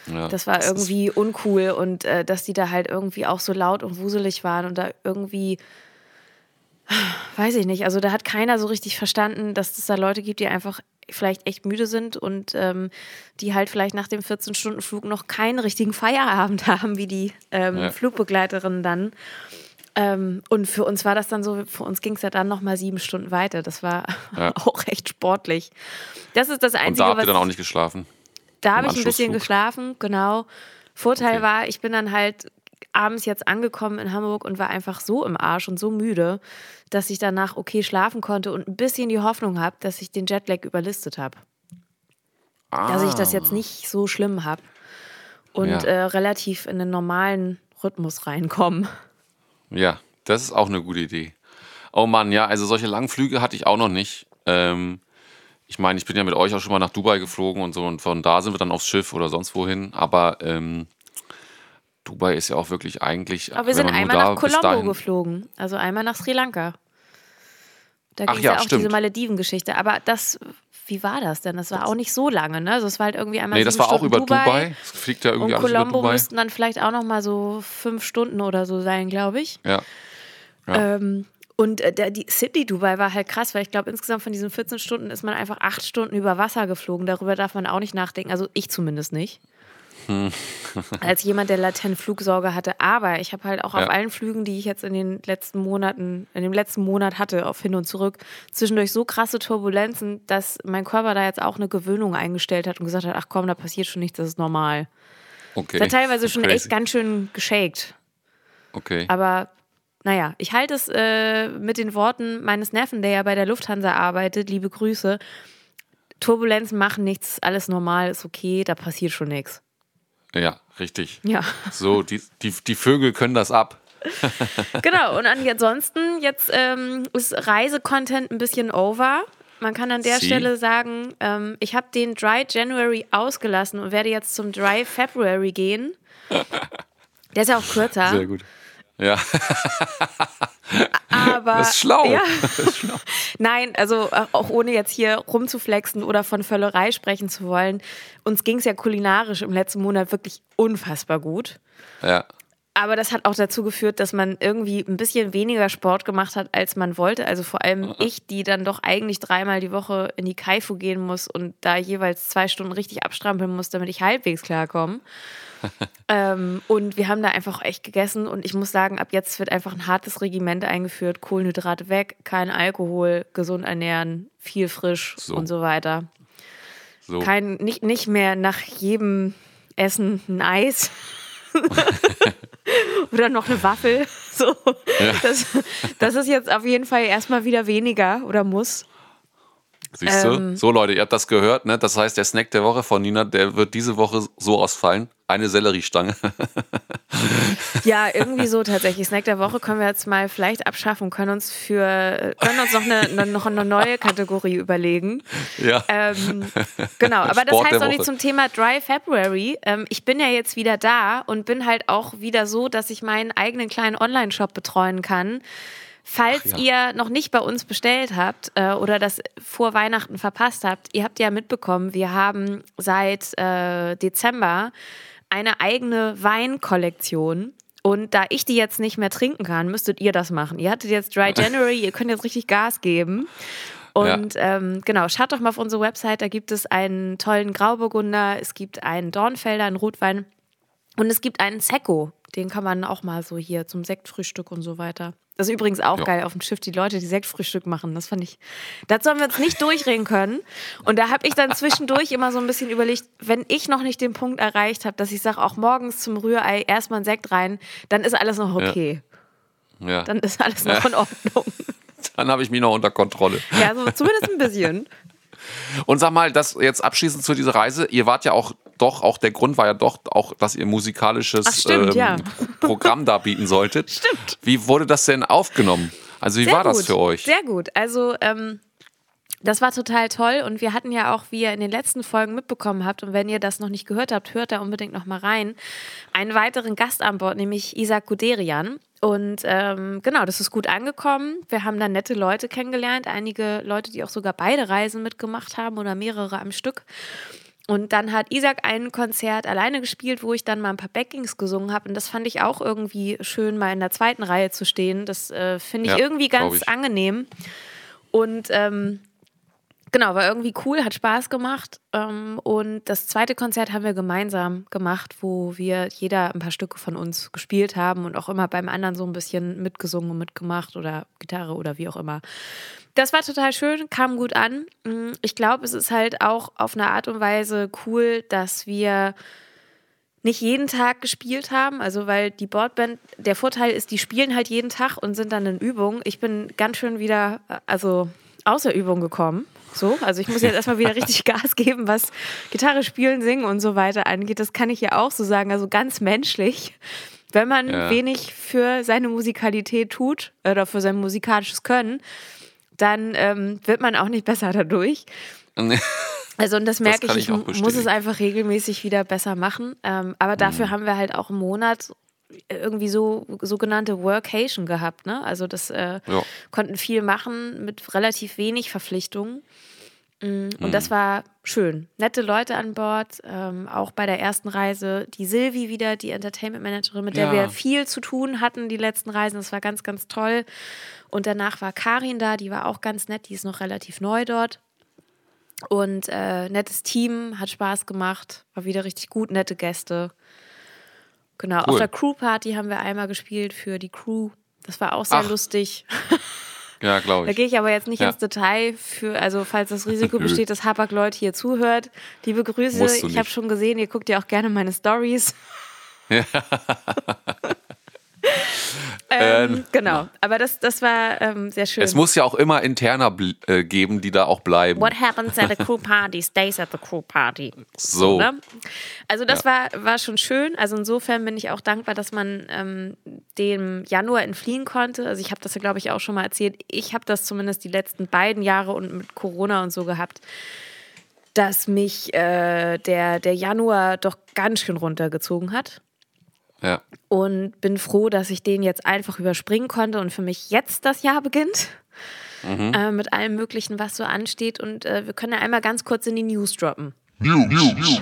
Ja, das war das irgendwie uncool und äh, dass die da halt irgendwie auch so laut und wuselig waren und da irgendwie, weiß ich nicht, also da hat keiner so richtig verstanden, dass es da Leute gibt, die einfach vielleicht echt müde sind und ähm, die halt vielleicht nach dem 14-Stunden-Flug noch keinen richtigen Feierabend haben, wie die ähm, ja. Flugbegleiterinnen dann. Ähm, und für uns war das dann so, für uns ging es ja dann nochmal sieben Stunden weiter. Das war ja. auch echt sportlich. Das ist das Einzige. Und da habt ihr dann auch nicht geschlafen? Da habe ich ein bisschen geschlafen, genau. Vorteil okay. war, ich bin dann halt abends jetzt angekommen in Hamburg und war einfach so im Arsch und so müde, dass ich danach okay schlafen konnte und ein bisschen die Hoffnung habe, dass ich den Jetlag überlistet habe. Ah. Dass ich das jetzt nicht so schlimm habe und ja. äh, relativ in den normalen Rhythmus reinkomme. Ja, das ist auch eine gute Idee. Oh Mann, ja, also solche langen Flüge hatte ich auch noch nicht. Ähm, ich meine, ich bin ja mit euch auch schon mal nach Dubai geflogen und so und von da sind wir dann aufs Schiff oder sonst wohin. Aber ähm, Dubai ist ja auch wirklich eigentlich. Aber wir sind einmal nach Colombo geflogen, also einmal nach Sri Lanka. Da ging es ja, ja, auch stimmt. diese Malediven-Geschichte. Aber das, wie war das denn? Das war auch nicht so lange, ne? Also es war halt irgendwie einmal. Nee, das war Stunden auch über Dubai. Dubai. Es fliegt ja irgendwie und alles Colombo über Dubai. müssten dann vielleicht auch noch mal so fünf Stunden oder so sein, glaube ich. Ja. ja. Ähm, und äh, der, die Sydney Dubai war halt krass, weil ich glaube, insgesamt von diesen 14 Stunden ist man einfach acht Stunden über Wasser geflogen. Darüber darf man auch nicht nachdenken. Also ich zumindest nicht. als jemand, der latent Flugsorge hatte. Aber ich habe halt auch ja. auf allen Flügen, die ich jetzt in den letzten Monaten, in dem letzten Monat hatte, auf hin und zurück, zwischendurch so krasse Turbulenzen, dass mein Körper da jetzt auch eine Gewöhnung eingestellt hat und gesagt hat, ach komm, da passiert schon nichts, das ist normal. Okay. Das hat teilweise schon Crazy. echt ganz schön geshaked. Okay. Aber naja, ich halte es äh, mit den Worten meines Neffen, der ja bei der Lufthansa arbeitet, liebe Grüße. Turbulenzen machen nichts, alles normal, ist okay, da passiert schon nichts. Ja, richtig. Ja. So, die, die, die Vögel können das ab. genau, und ansonsten, jetzt ähm, ist Reisecontent ein bisschen over. Man kann an der Sie? Stelle sagen, ähm, ich habe den Dry January ausgelassen und werde jetzt zum Dry February gehen. Der ist ja auch kürzer. Sehr gut. Ja. Aber, das ist schlau. Ja. Ist schlau. Nein, also äh, auch ohne jetzt hier rumzuflexen oder von Völlerei sprechen zu wollen. Uns ging es ja kulinarisch im letzten Monat wirklich unfassbar gut. Ja. Aber das hat auch dazu geführt, dass man irgendwie ein bisschen weniger Sport gemacht hat, als man wollte. Also vor allem ich, die dann doch eigentlich dreimal die Woche in die Kaifu gehen muss und da jeweils zwei Stunden richtig abstrampeln muss, damit ich halbwegs klarkomme. ähm, und wir haben da einfach echt gegessen und ich muss sagen, ab jetzt wird einfach ein hartes Regiment eingeführt. Kohlenhydrate weg, kein Alkohol, gesund ernähren, viel frisch so. und so weiter. So. Kein, nicht, nicht mehr nach jedem Essen ein Eis. Oder noch eine Waffel. So. Ja. Das, das ist jetzt auf jeden Fall erstmal wieder weniger oder muss. Siehst du? Ähm, so, Leute, ihr habt das gehört, ne? Das heißt, der Snack der Woche von Nina, der wird diese Woche so ausfallen. Eine Selleriestange. ja, irgendwie so tatsächlich. Snack der Woche können wir jetzt mal vielleicht abschaffen, können uns für, können uns noch eine, noch eine neue Kategorie überlegen. Ja. Ähm, genau, aber das heißt auch nicht zum Thema Dry February. Ähm, ich bin ja jetzt wieder da und bin halt auch wieder so, dass ich meinen eigenen kleinen Online-Shop betreuen kann. Falls ja. ihr noch nicht bei uns bestellt habt äh, oder das vor Weihnachten verpasst habt, ihr habt ja mitbekommen, wir haben seit äh, Dezember eine eigene Weinkollektion. Und da ich die jetzt nicht mehr trinken kann, müsstet ihr das machen. Ihr hattet jetzt Dry January, ihr könnt jetzt richtig Gas geben. Und ja. ähm, genau, schaut doch mal auf unsere Website, da gibt es einen tollen Grauburgunder, es gibt einen Dornfelder, einen Rotwein und es gibt einen Secco. Den kann man auch mal so hier zum Sektfrühstück und so weiter. Das ist übrigens auch ja. geil auf dem Schiff, die Leute, die Sektfrühstück machen. Das fand ich. Dazu haben wir uns nicht durchreden können. Und da habe ich dann zwischendurch immer so ein bisschen überlegt, wenn ich noch nicht den Punkt erreicht habe, dass ich sage, auch morgens zum Rührei erstmal ein Sekt rein, dann ist alles noch okay. Ja. ja. Dann ist alles noch ja. in Ordnung. Dann habe ich mich noch unter Kontrolle. Ja, so zumindest ein bisschen. Und sag mal, das jetzt abschließend zu dieser Reise, ihr wart ja auch doch, auch der Grund war ja doch auch, dass ihr musikalisches Ach, stimmt, ähm, ja. Programm da bieten solltet. Stimmt. Wie wurde das denn aufgenommen? Also wie Sehr war gut. das für euch? Sehr gut. Also ähm, das war total toll und wir hatten ja auch, wie ihr in den letzten Folgen mitbekommen habt und wenn ihr das noch nicht gehört habt, hört da unbedingt noch mal rein, einen weiteren Gast an Bord, nämlich Isaac Guderian. Und ähm, genau, das ist gut angekommen. Wir haben da nette Leute kennengelernt, einige Leute, die auch sogar beide Reisen mitgemacht haben oder mehrere am Stück. Und dann hat Isaac ein Konzert alleine gespielt, wo ich dann mal ein paar Backings gesungen habe. Und das fand ich auch irgendwie schön, mal in der zweiten Reihe zu stehen. Das äh, finde ich ja, irgendwie ganz angenehm. Und ähm, genau, war irgendwie cool, hat Spaß gemacht. Ähm, und das zweite Konzert haben wir gemeinsam gemacht, wo wir jeder ein paar Stücke von uns gespielt haben und auch immer beim anderen so ein bisschen mitgesungen und mitgemacht oder Gitarre oder wie auch immer. Das war total schön, kam gut an. Mm, ich glaube, es ist halt auch auf eine Art und Weise cool, dass wir nicht jeden Tag gespielt haben, also weil die Boardband, der Vorteil ist, die spielen halt jeden Tag und sind dann in Übung. Ich bin ganz schön wieder, also außer Übung gekommen. So, also ich muss jetzt erstmal wieder richtig Gas geben, was Gitarre spielen, singen und so weiter angeht. Das kann ich ja auch so sagen, also ganz menschlich. Wenn man ja. wenig für seine Musikalität tut oder für sein musikalisches Können, dann ähm, wird man auch nicht besser dadurch. Also und das merke das ich, ich muss es einfach regelmäßig wieder besser machen. Ähm, aber dafür mhm. haben wir halt auch einen Monat irgendwie so sogenannte Workation gehabt. Ne? Also das äh, ja. konnten viel machen mit relativ wenig Verpflichtungen. Mm, und mhm. das war schön. Nette Leute an Bord, ähm, auch bei der ersten Reise. Die Silvi wieder, die Entertainment Managerin, mit der ja. wir viel zu tun hatten, die letzten Reisen. Das war ganz, ganz toll. Und danach war Karin da, die war auch ganz nett, die ist noch relativ neu dort. Und äh, nettes Team, hat Spaß gemacht, war wieder richtig gut, nette Gäste. Genau, cool. auf der Crew-Party haben wir einmal gespielt für die Crew. Das war auch sehr Ach. lustig. Ja, glaube ich. Da gehe ich aber jetzt nicht ja. ins Detail für, also falls das Risiko besteht, dass Hapag-Leute hier zuhört. Liebe Grüße, ich habe schon gesehen, ihr guckt ja auch gerne meine Stories. Ja. Ähm, ähm, genau, aber das, das war ähm, sehr schön. Es muss ja auch immer Interner äh, geben, die da auch bleiben. What happens at a crew party stays at the crew party. So. so ne? Also das ja. war, war schon schön. Also insofern bin ich auch dankbar, dass man ähm, dem Januar entfliehen konnte. Also ich habe das ja, glaube ich, auch schon mal erzählt. Ich habe das zumindest die letzten beiden Jahre und mit Corona und so gehabt dass mich äh, der, der Januar doch ganz schön runtergezogen hat. Ja. Und bin froh, dass ich den jetzt einfach überspringen konnte und für mich jetzt das Jahr beginnt. Mhm. Äh, mit allem Möglichen, was so ansteht. Und äh, wir können ja einmal ganz kurz in die News droppen. News. News.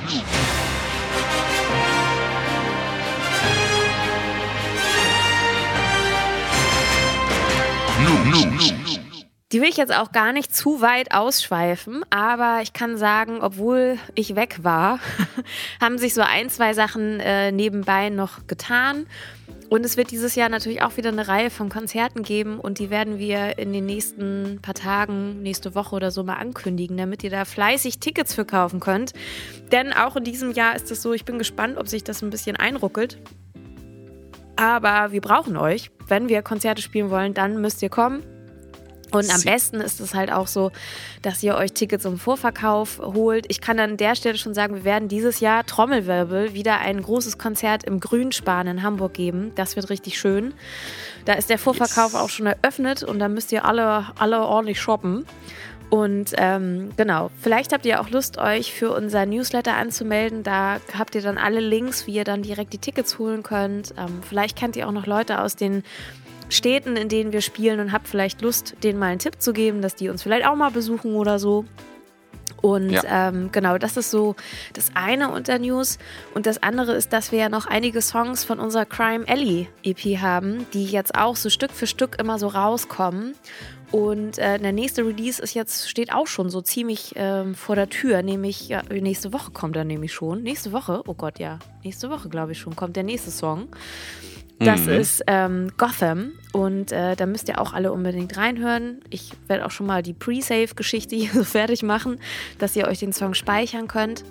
News. Die will ich jetzt auch gar nicht zu weit ausschweifen, aber ich kann sagen, obwohl ich weg war, haben sich so ein, zwei Sachen äh, nebenbei noch getan. Und es wird dieses Jahr natürlich auch wieder eine Reihe von Konzerten geben und die werden wir in den nächsten paar Tagen, nächste Woche oder so mal ankündigen, damit ihr da fleißig Tickets für kaufen könnt. Denn auch in diesem Jahr ist es so, ich bin gespannt, ob sich das ein bisschen einruckelt. Aber wir brauchen euch. Wenn wir Konzerte spielen wollen, dann müsst ihr kommen. Und am besten ist es halt auch so, dass ihr euch Tickets im Vorverkauf holt. Ich kann an der Stelle schon sagen, wir werden dieses Jahr Trommelwirbel wieder ein großes Konzert im Grünspan in Hamburg geben. Das wird richtig schön. Da ist der Vorverkauf auch schon eröffnet und da müsst ihr alle, alle ordentlich shoppen. Und ähm, genau, vielleicht habt ihr auch Lust, euch für unser Newsletter anzumelden. Da habt ihr dann alle Links, wie ihr dann direkt die Tickets holen könnt. Ähm, vielleicht kennt ihr auch noch Leute aus den Städten, in denen wir spielen und habt vielleicht Lust, denen mal einen Tipp zu geben, dass die uns vielleicht auch mal besuchen oder so. Und ja. ähm, genau, das ist so das eine unter News. Und das andere ist, dass wir ja noch einige Songs von unserer Crime Alley EP haben, die jetzt auch so Stück für Stück immer so rauskommen. Und äh, der nächste Release ist jetzt, steht auch schon so ziemlich ähm, vor der Tür, nämlich, ja, nächste Woche kommt er nämlich schon. Nächste Woche, oh Gott, ja, nächste Woche glaube ich schon, kommt der nächste Song. Das mhm. ist ähm, Gotham und äh, da müsst ihr auch alle unbedingt reinhören. Ich werde auch schon mal die Pre-Save-Geschichte hier so fertig machen, dass ihr euch den Song speichern könnt.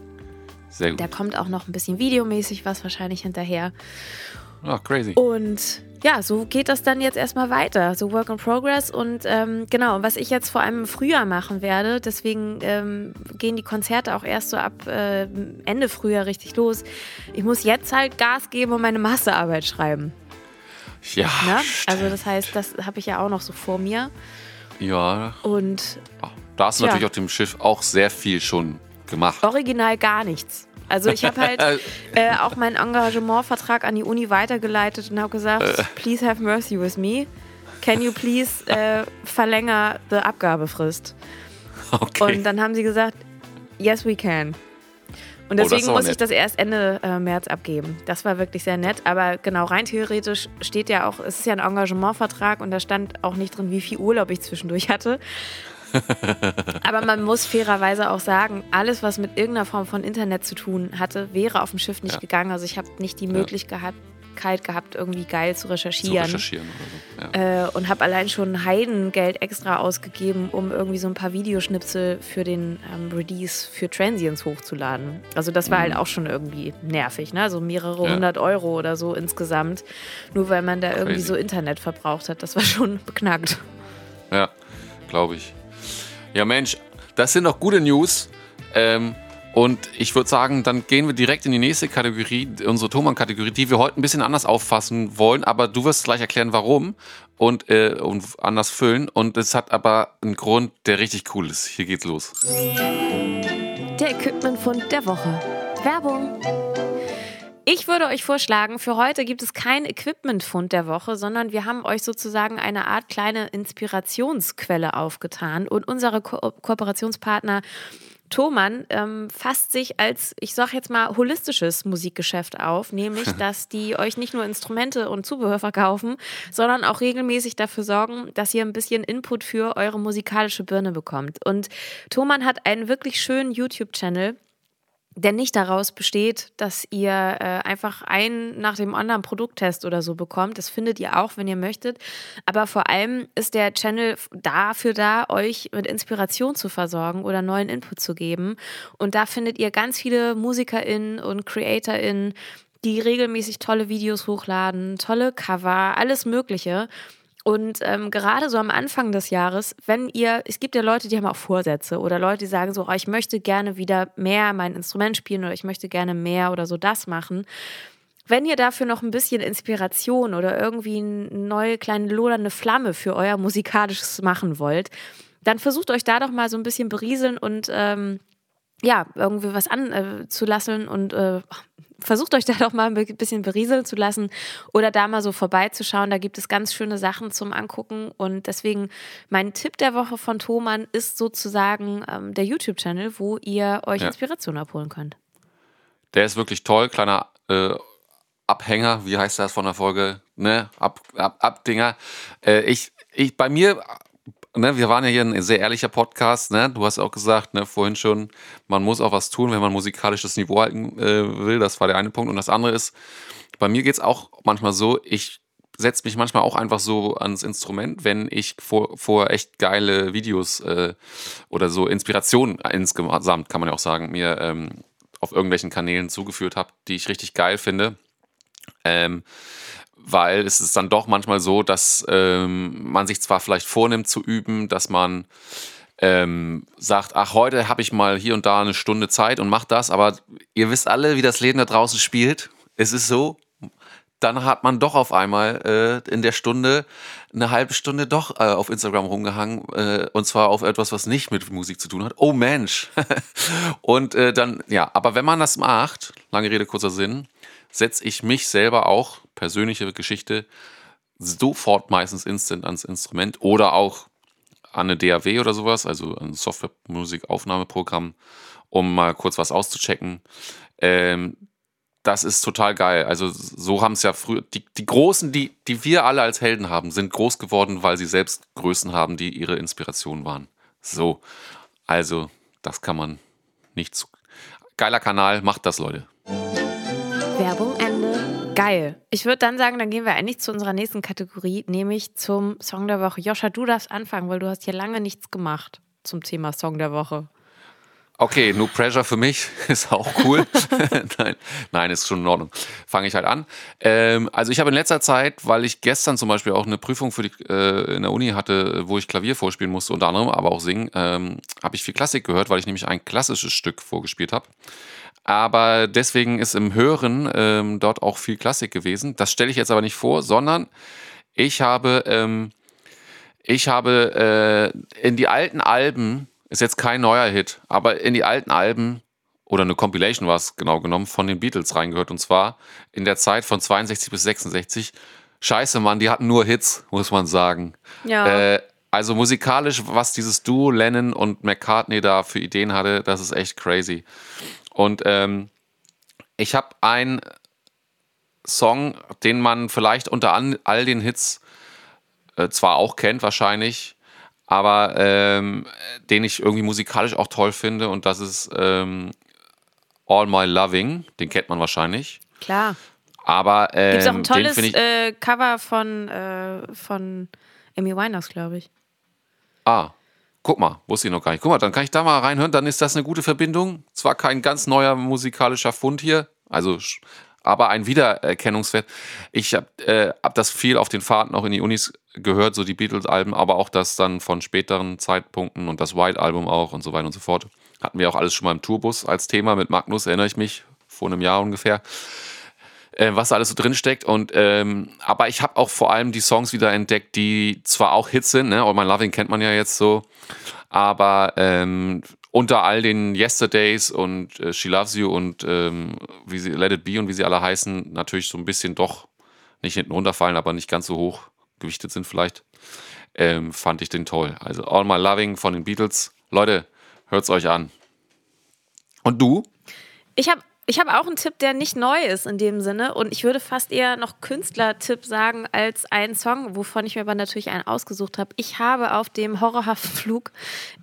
Sehr gut. Da kommt auch noch ein bisschen videomäßig was wahrscheinlich hinterher. Ach, crazy. Und ja, so geht das dann jetzt erstmal weiter. So Work in Progress. Und ähm, genau, was ich jetzt vor allem im Frühjahr machen werde, deswegen ähm, gehen die Konzerte auch erst so ab äh, Ende Frühjahr richtig los. Ich muss jetzt halt Gas geben und meine Masterarbeit schreiben. Ja. Ne? Also das heißt, das habe ich ja auch noch so vor mir. Ja. Und da hast du ja. natürlich auf dem Schiff auch sehr viel schon gemacht. Original gar nichts. Also ich habe halt äh, auch meinen Engagementvertrag an die Uni weitergeleitet und habe gesagt, äh. please have mercy with me. Can you please äh, verlänger die Abgabefrist? Okay. Und dann haben sie gesagt, yes we can. Und oh, deswegen oh, muss nett. ich das erst Ende äh, März abgeben. Das war wirklich sehr nett. Aber genau, rein theoretisch steht ja auch, es ist ja ein Engagementvertrag und da stand auch nicht drin, wie viel Urlaub ich zwischendurch hatte. Aber man muss fairerweise auch sagen, alles, was mit irgendeiner Form von Internet zu tun hatte, wäre auf dem Schiff nicht ja. gegangen. Also ich habe nicht die Möglichkeit gehabt, irgendwie geil zu recherchieren. Zu recherchieren oder so. Ja. Äh, und habe allein schon Heidengeld extra ausgegeben, um irgendwie so ein paar Videoschnipsel für den ähm, Release für Transients hochzuladen. Also das war halt mhm. halt auch schon irgendwie nervig, ne? So mehrere ja. hundert Euro oder so insgesamt. Nur weil man da Crazy. irgendwie so Internet verbraucht hat. Das war schon beknackt. Ja, glaube ich. Ja, Mensch, das sind doch gute News. Ähm, und ich würde sagen, dann gehen wir direkt in die nächste Kategorie, unsere Thomann-Kategorie, die wir heute ein bisschen anders auffassen wollen. Aber du wirst gleich erklären, warum und, äh, und anders füllen. Und es hat aber einen Grund, der richtig cool ist. Hier geht's los. Der Equipment-Fund der Woche. Werbung. Ich würde euch vorschlagen, für heute gibt es kein Equipment-Fund der Woche, sondern wir haben euch sozusagen eine Art kleine Inspirationsquelle aufgetan und unsere Ko Kooperationspartner Thomann ähm, fasst sich als, ich sag jetzt mal, holistisches Musikgeschäft auf, nämlich, dass die euch nicht nur Instrumente und Zubehör verkaufen, sondern auch regelmäßig dafür sorgen, dass ihr ein bisschen Input für eure musikalische Birne bekommt. Und Thomann hat einen wirklich schönen YouTube-Channel, der nicht daraus besteht, dass ihr äh, einfach einen nach dem anderen Produkttest oder so bekommt. Das findet ihr auch, wenn ihr möchtet. Aber vor allem ist der Channel dafür da, euch mit Inspiration zu versorgen oder neuen Input zu geben. Und da findet ihr ganz viele MusikerInnen und CreatorInnen, die regelmäßig tolle Videos hochladen, tolle Cover, alles Mögliche. Und ähm, gerade so am Anfang des Jahres, wenn ihr, es gibt ja Leute, die haben auch Vorsätze oder Leute, die sagen so, oh, ich möchte gerne wieder mehr mein Instrument spielen oder ich möchte gerne mehr oder so das machen. Wenn ihr dafür noch ein bisschen Inspiration oder irgendwie eine neue kleine lodernde Flamme für euer musikalisches machen wollt, dann versucht euch da doch mal so ein bisschen berieseln und ähm, ja, irgendwie was anzulassen äh, und äh, versucht euch da doch mal ein bisschen berieseln zu lassen oder da mal so vorbeizuschauen. Da gibt es ganz schöne Sachen zum Angucken. Und deswegen mein Tipp der Woche von Thomann ist sozusagen ähm, der YouTube-Channel, wo ihr euch ja. Inspiration abholen könnt. Der ist wirklich toll, kleiner äh, Abhänger, wie heißt das von der Folge? Ne? Ab, ab, Abdinger. Äh, ich, ich, bei mir ne, wir waren ja hier ein sehr ehrlicher Podcast, ne? Du hast auch gesagt, ne, vorhin schon, man muss auch was tun, wenn man musikalisch das Niveau halten äh, will. Das war der eine Punkt. Und das andere ist, bei mir geht es auch manchmal so, ich setze mich manchmal auch einfach so ans Instrument, wenn ich vor, vor echt geile Videos äh, oder so Inspirationen insgesamt, kann man ja auch sagen, mir ähm, auf irgendwelchen Kanälen zugeführt habe, die ich richtig geil finde. Ähm, weil es ist dann doch manchmal so, dass ähm, man sich zwar vielleicht vornimmt zu üben, dass man ähm, sagt, ach, heute habe ich mal hier und da eine Stunde Zeit und macht das, aber ihr wisst alle, wie das Leben da draußen spielt. Es ist so, dann hat man doch auf einmal äh, in der Stunde eine halbe Stunde doch äh, auf Instagram rumgehangen äh, und zwar auf etwas, was nicht mit Musik zu tun hat. Oh Mensch! und äh, dann, ja, aber wenn man das macht, lange Rede, kurzer Sinn, setze ich mich selber auch, persönliche Geschichte, sofort meistens instant ans Instrument oder auch an eine DAW oder sowas, also ein Software-Musik-Aufnahmeprogramm, um mal kurz was auszuchecken. Ähm, das ist total geil. Also so haben es ja früher, die, die Großen, die, die wir alle als Helden haben, sind groß geworden, weil sie selbst Größen haben, die ihre Inspiration waren. So, also das kann man nicht zu... Geiler Kanal, macht das, Leute. Werbung. Geil. Ich würde dann sagen, dann gehen wir eigentlich zu unserer nächsten Kategorie, nämlich zum Song der Woche. Joscha, du darfst anfangen, weil du hast hier lange nichts gemacht zum Thema Song der Woche. Okay, No Pressure für mich ist auch cool. nein, nein, ist schon in Ordnung. Fange ich halt an. Ähm, also ich habe in letzter Zeit, weil ich gestern zum Beispiel auch eine Prüfung für die, äh, in der Uni hatte, wo ich Klavier vorspielen musste, unter anderem, aber auch singen, ähm, habe ich viel Klassik gehört, weil ich nämlich ein klassisches Stück vorgespielt habe. Aber deswegen ist im Hören ähm, dort auch viel Klassik gewesen. Das stelle ich jetzt aber nicht vor, sondern ich habe, ähm, ich habe äh, in die alten Alben ist jetzt kein neuer Hit, aber in die alten Alben oder eine Compilation war es genau genommen von den Beatles reingehört und zwar in der Zeit von 62 bis 66. Scheiße, Mann, die hatten nur Hits, muss man sagen. Ja. Äh, also musikalisch, was dieses Duo Lennon und McCartney da für Ideen hatte, das ist echt crazy. Und ähm, ich habe einen Song, den man vielleicht unter all den Hits äh, zwar auch kennt wahrscheinlich, aber ähm, den ich irgendwie musikalisch auch toll finde und das ist ähm, All My Loving, den kennt man wahrscheinlich. Klar. Aber ähm, Gibt es auch ein tolles äh, Cover von, äh, von Amy Winehouse, glaube ich. Ah, guck mal, wusste ich noch gar nicht. Guck mal, dann kann ich da mal reinhören, dann ist das eine gute Verbindung. Zwar kein ganz neuer musikalischer Fund hier, also aber ein Wiedererkennungswert. Ich habe äh, hab das viel auf den Fahrten auch in die Unis gehört, so die Beatles-Alben, aber auch das dann von späteren Zeitpunkten und das White-Album auch und so weiter und so fort. Hatten wir auch alles schon mal im Tourbus als Thema mit Magnus, erinnere ich mich, vor einem Jahr ungefähr. Äh, was da alles so drin steckt. Und ähm, aber ich habe auch vor allem die Songs wieder entdeckt, die zwar auch Hits sind, ne? All My Loving kennt man ja jetzt so, aber ähm, unter all den Yesterdays und äh, She Loves You und ähm, wie sie Let It Be und wie sie alle heißen, natürlich so ein bisschen doch nicht hinten runterfallen, aber nicht ganz so hoch gewichtet sind vielleicht, ähm, fand ich den toll. Also All My Loving von den Beatles. Leute, hört's euch an. Und du? Ich habe ich habe auch einen Tipp, der nicht neu ist in dem Sinne. Und ich würde fast eher noch Künstlertipp sagen als einen Song, wovon ich mir aber natürlich einen ausgesucht habe. Ich habe auf dem horrorhaften Flug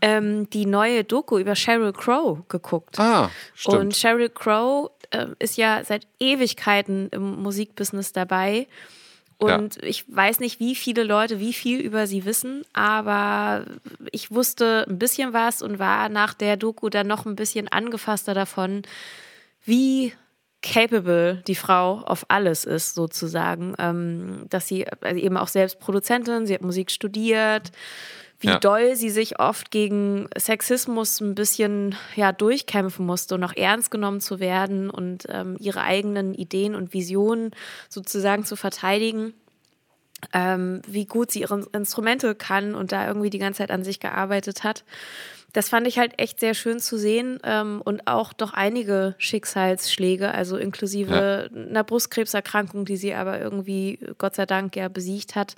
ähm, die neue Doku über Sheryl Crow geguckt. Ah, stimmt. Und Sheryl Crow äh, ist ja seit Ewigkeiten im Musikbusiness dabei. Und ja. ich weiß nicht, wie viele Leute wie viel über sie wissen, aber ich wusste ein bisschen was und war nach der Doku dann noch ein bisschen angefasster davon, wie capable die Frau auf alles ist, sozusagen. Ähm, dass sie also eben auch selbst Produzentin, sie hat Musik studiert, wie ja. doll sie sich oft gegen Sexismus ein bisschen ja, durchkämpfen musste und auch ernst genommen zu werden und ähm, ihre eigenen Ideen und Visionen sozusagen zu verteidigen. Ähm, wie gut sie ihre Instrumente kann und da irgendwie die ganze Zeit an sich gearbeitet hat. Das fand ich halt echt sehr schön zu sehen ähm, und auch doch einige Schicksalsschläge, also inklusive ja. einer Brustkrebserkrankung, die sie aber irgendwie Gott sei Dank ja besiegt hat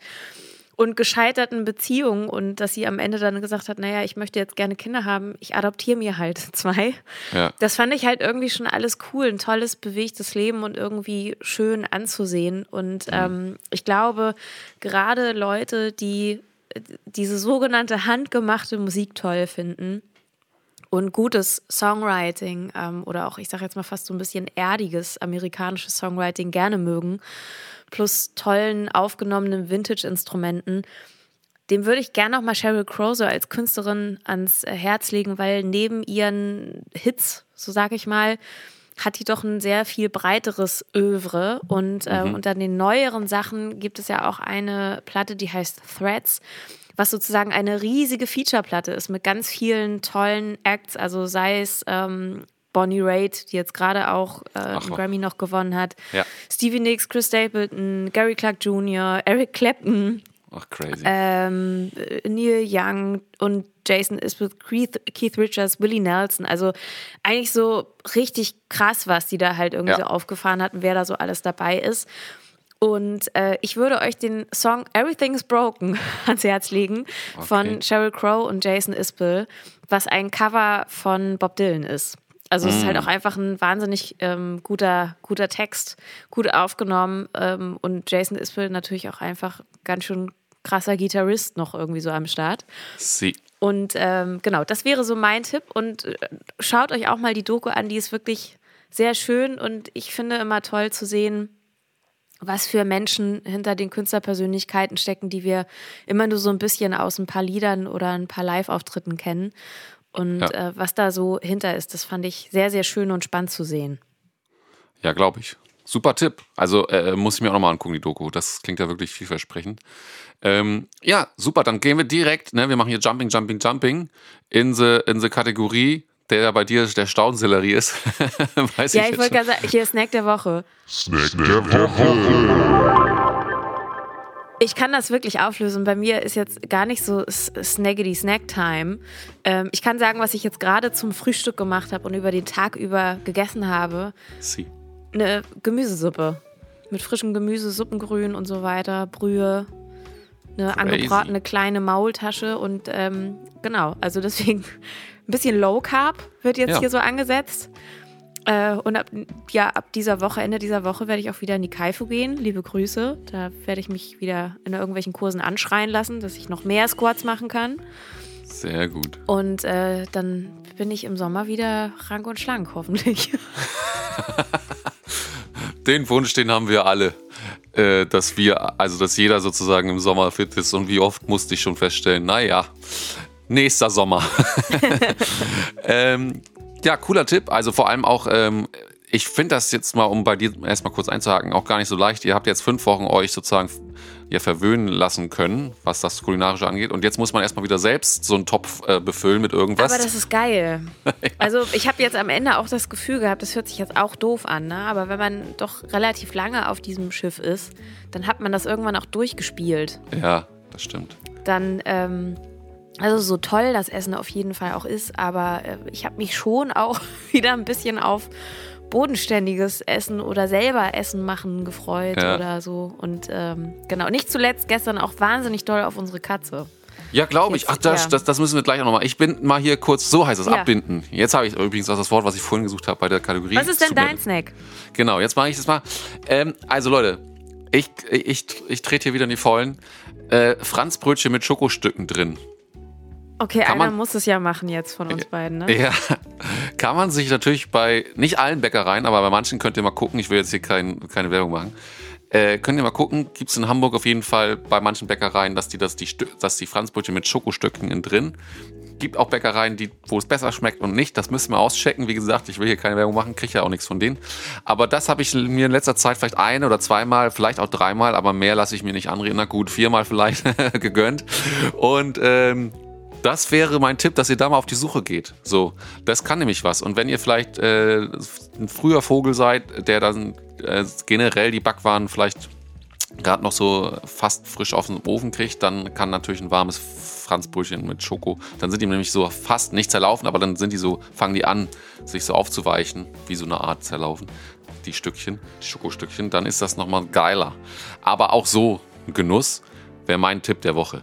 und gescheiterten Beziehungen und dass sie am Ende dann gesagt hat, naja, ich möchte jetzt gerne Kinder haben, ich adoptiere mir halt zwei. Ja. Das fand ich halt irgendwie schon alles cool, ein tolles, bewegtes Leben und irgendwie schön anzusehen. Und mhm. ähm, ich glaube, gerade Leute, die diese sogenannte handgemachte Musik toll finden und gutes Songwriting ähm, oder auch, ich sage jetzt mal fast so ein bisschen erdiges amerikanisches Songwriting gerne mögen, plus tollen aufgenommenen Vintage-Instrumenten, dem würde ich gerne noch mal Sheryl Crow so als Künstlerin ans Herz legen, weil neben ihren Hits, so sage ich mal, hat die doch ein sehr viel breiteres Övre. Und äh, mhm. unter den neueren Sachen gibt es ja auch eine Platte, die heißt Threads, was sozusagen eine riesige Feature-Platte ist mit ganz vielen tollen Acts, also sei es ähm, Bonnie Raitt, die jetzt gerade auch äh, einen Grammy noch gewonnen hat, ja. Stevie Nicks, Chris Stapleton, Gary Clark Jr., Eric Clapton, Ach, crazy. Ähm, Neil Young und Jason Isbeth, Keith, Keith, Richards, Willie Nelson. Also eigentlich so richtig krass, was die da halt irgendwie ja. so aufgefahren hatten, wer da so alles dabei ist. Und äh, ich würde euch den Song Everything's Broken ans Herz legen okay. von Sheryl Crow und Jason Isbell, was ein Cover von Bob Dylan ist. Also es ist halt mm. auch einfach ein wahnsinnig ähm, guter, guter Text, gut aufgenommen ähm, und Jason Isbell natürlich auch einfach ganz schön krasser Gitarrist noch irgendwie so am Start. Sie. Und ähm, genau, das wäre so mein Tipp und äh, schaut euch auch mal die Doku an, die ist wirklich sehr schön und ich finde immer toll zu sehen, was für Menschen hinter den Künstlerpersönlichkeiten stecken, die wir immer nur so ein bisschen aus ein paar Liedern oder ein paar Live-Auftritten kennen. Und ja. äh, was da so hinter ist, das fand ich sehr, sehr schön und spannend zu sehen. Ja, glaube ich. Super Tipp. Also äh, muss ich mir auch nochmal angucken, die Doku. Das klingt ja wirklich vielversprechend. Ähm, ja, super. Dann gehen wir direkt, ne, wir machen hier Jumping, Jumping, Jumping in the, in the Kategorie, der bei dir der Staudensellerie ist. Weiß ja, ich, ich wollte gerade sagen, hier ist Snack der Woche. Snack der Woche. Ich kann das wirklich auflösen. Bei mir ist jetzt gar nicht so snaggedy Snack Time. Ähm, ich kann sagen, was ich jetzt gerade zum Frühstück gemacht habe und über den Tag über gegessen habe. Sie. Eine Gemüsesuppe. Mit frischem Gemüse, Suppengrün und so weiter, Brühe, eine Crazy. angebratene kleine Maultasche und ähm, genau, also deswegen ein bisschen Low Carb wird jetzt ja. hier so angesetzt. Äh, und ab, ja, ab dieser Woche, Ende dieser Woche, werde ich auch wieder in die Kaifu gehen. Liebe Grüße. Da werde ich mich wieder in irgendwelchen Kursen anschreien lassen, dass ich noch mehr Squats machen kann. Sehr gut. Und äh, dann bin ich im Sommer wieder rank und schlank, hoffentlich. den Wunsch, den haben wir alle. Äh, dass wir, also dass jeder sozusagen im Sommer fit ist. Und wie oft musste ich schon feststellen, naja, nächster Sommer. ähm, ja, cooler Tipp. Also vor allem auch, ähm, ich finde das jetzt mal, um bei dir erstmal kurz einzuhaken, auch gar nicht so leicht. Ihr habt jetzt fünf Wochen euch sozusagen ja verwöhnen lassen können, was das Kulinarische angeht. Und jetzt muss man erstmal wieder selbst so einen Topf äh, befüllen mit irgendwas. Aber das ist geil. ja. Also ich habe jetzt am Ende auch das Gefühl gehabt, das hört sich jetzt auch doof an, ne? aber wenn man doch relativ lange auf diesem Schiff ist, dann hat man das irgendwann auch durchgespielt. Ja, das stimmt. Dann, ähm, also so toll das Essen auf jeden Fall auch ist, aber äh, ich habe mich schon auch wieder ein bisschen auf bodenständiges Essen oder selber Essen machen gefreut ja. oder so. Und ähm, genau, nicht zuletzt gestern auch wahnsinnig doll auf unsere Katze. Ja, glaube ich. Ach, das, ja. das, das, müssen wir gleich auch nochmal. Ich bin mal hier kurz, so heißt es, ja. abbinden. Jetzt habe ich übrigens auch das Wort, was ich vorhin gesucht habe bei der Kategorie. Was ist denn dein Snack? Genau, jetzt mache ich das mal. Ähm, also Leute, ich, ich, ich trete hier wieder in die Vollen. Äh, Franzbrötchen mit Schokostücken drin. Okay, kann einer man, muss es ja machen jetzt von uns beiden, ne? Ja, kann man sich natürlich bei, nicht allen Bäckereien, aber bei manchen könnt ihr mal gucken, ich will jetzt hier kein, keine Werbung machen, äh, könnt ihr mal gucken, gibt es in Hamburg auf jeden Fall bei manchen Bäckereien, dass die, das, die, dass die Franzbrötchen mit Schokostücken innen drin. Gibt auch Bäckereien, die, wo es besser schmeckt und nicht. Das müssen wir auschecken. Wie gesagt, ich will hier keine Werbung machen, kriege ja auch nichts von denen. Aber das habe ich mir in letzter Zeit vielleicht ein oder zweimal, vielleicht auch dreimal, aber mehr lasse ich mir nicht anreden. Na gut, viermal vielleicht gegönnt. Und ähm, das wäre mein Tipp, dass ihr da mal auf die Suche geht. So, das kann nämlich was. Und wenn ihr vielleicht äh, ein früher Vogel seid, der dann äh, generell die Backwaren vielleicht gerade noch so fast frisch auf den Ofen kriegt, dann kann natürlich ein warmes Franzbrötchen mit Schoko, dann sind die nämlich so fast nicht zerlaufen, aber dann sind die so, fangen die an, sich so aufzuweichen, wie so eine Art zerlaufen, die Stückchen, die Schokostückchen, dann ist das nochmal geiler. Aber auch so ein Genuss wäre mein Tipp der Woche.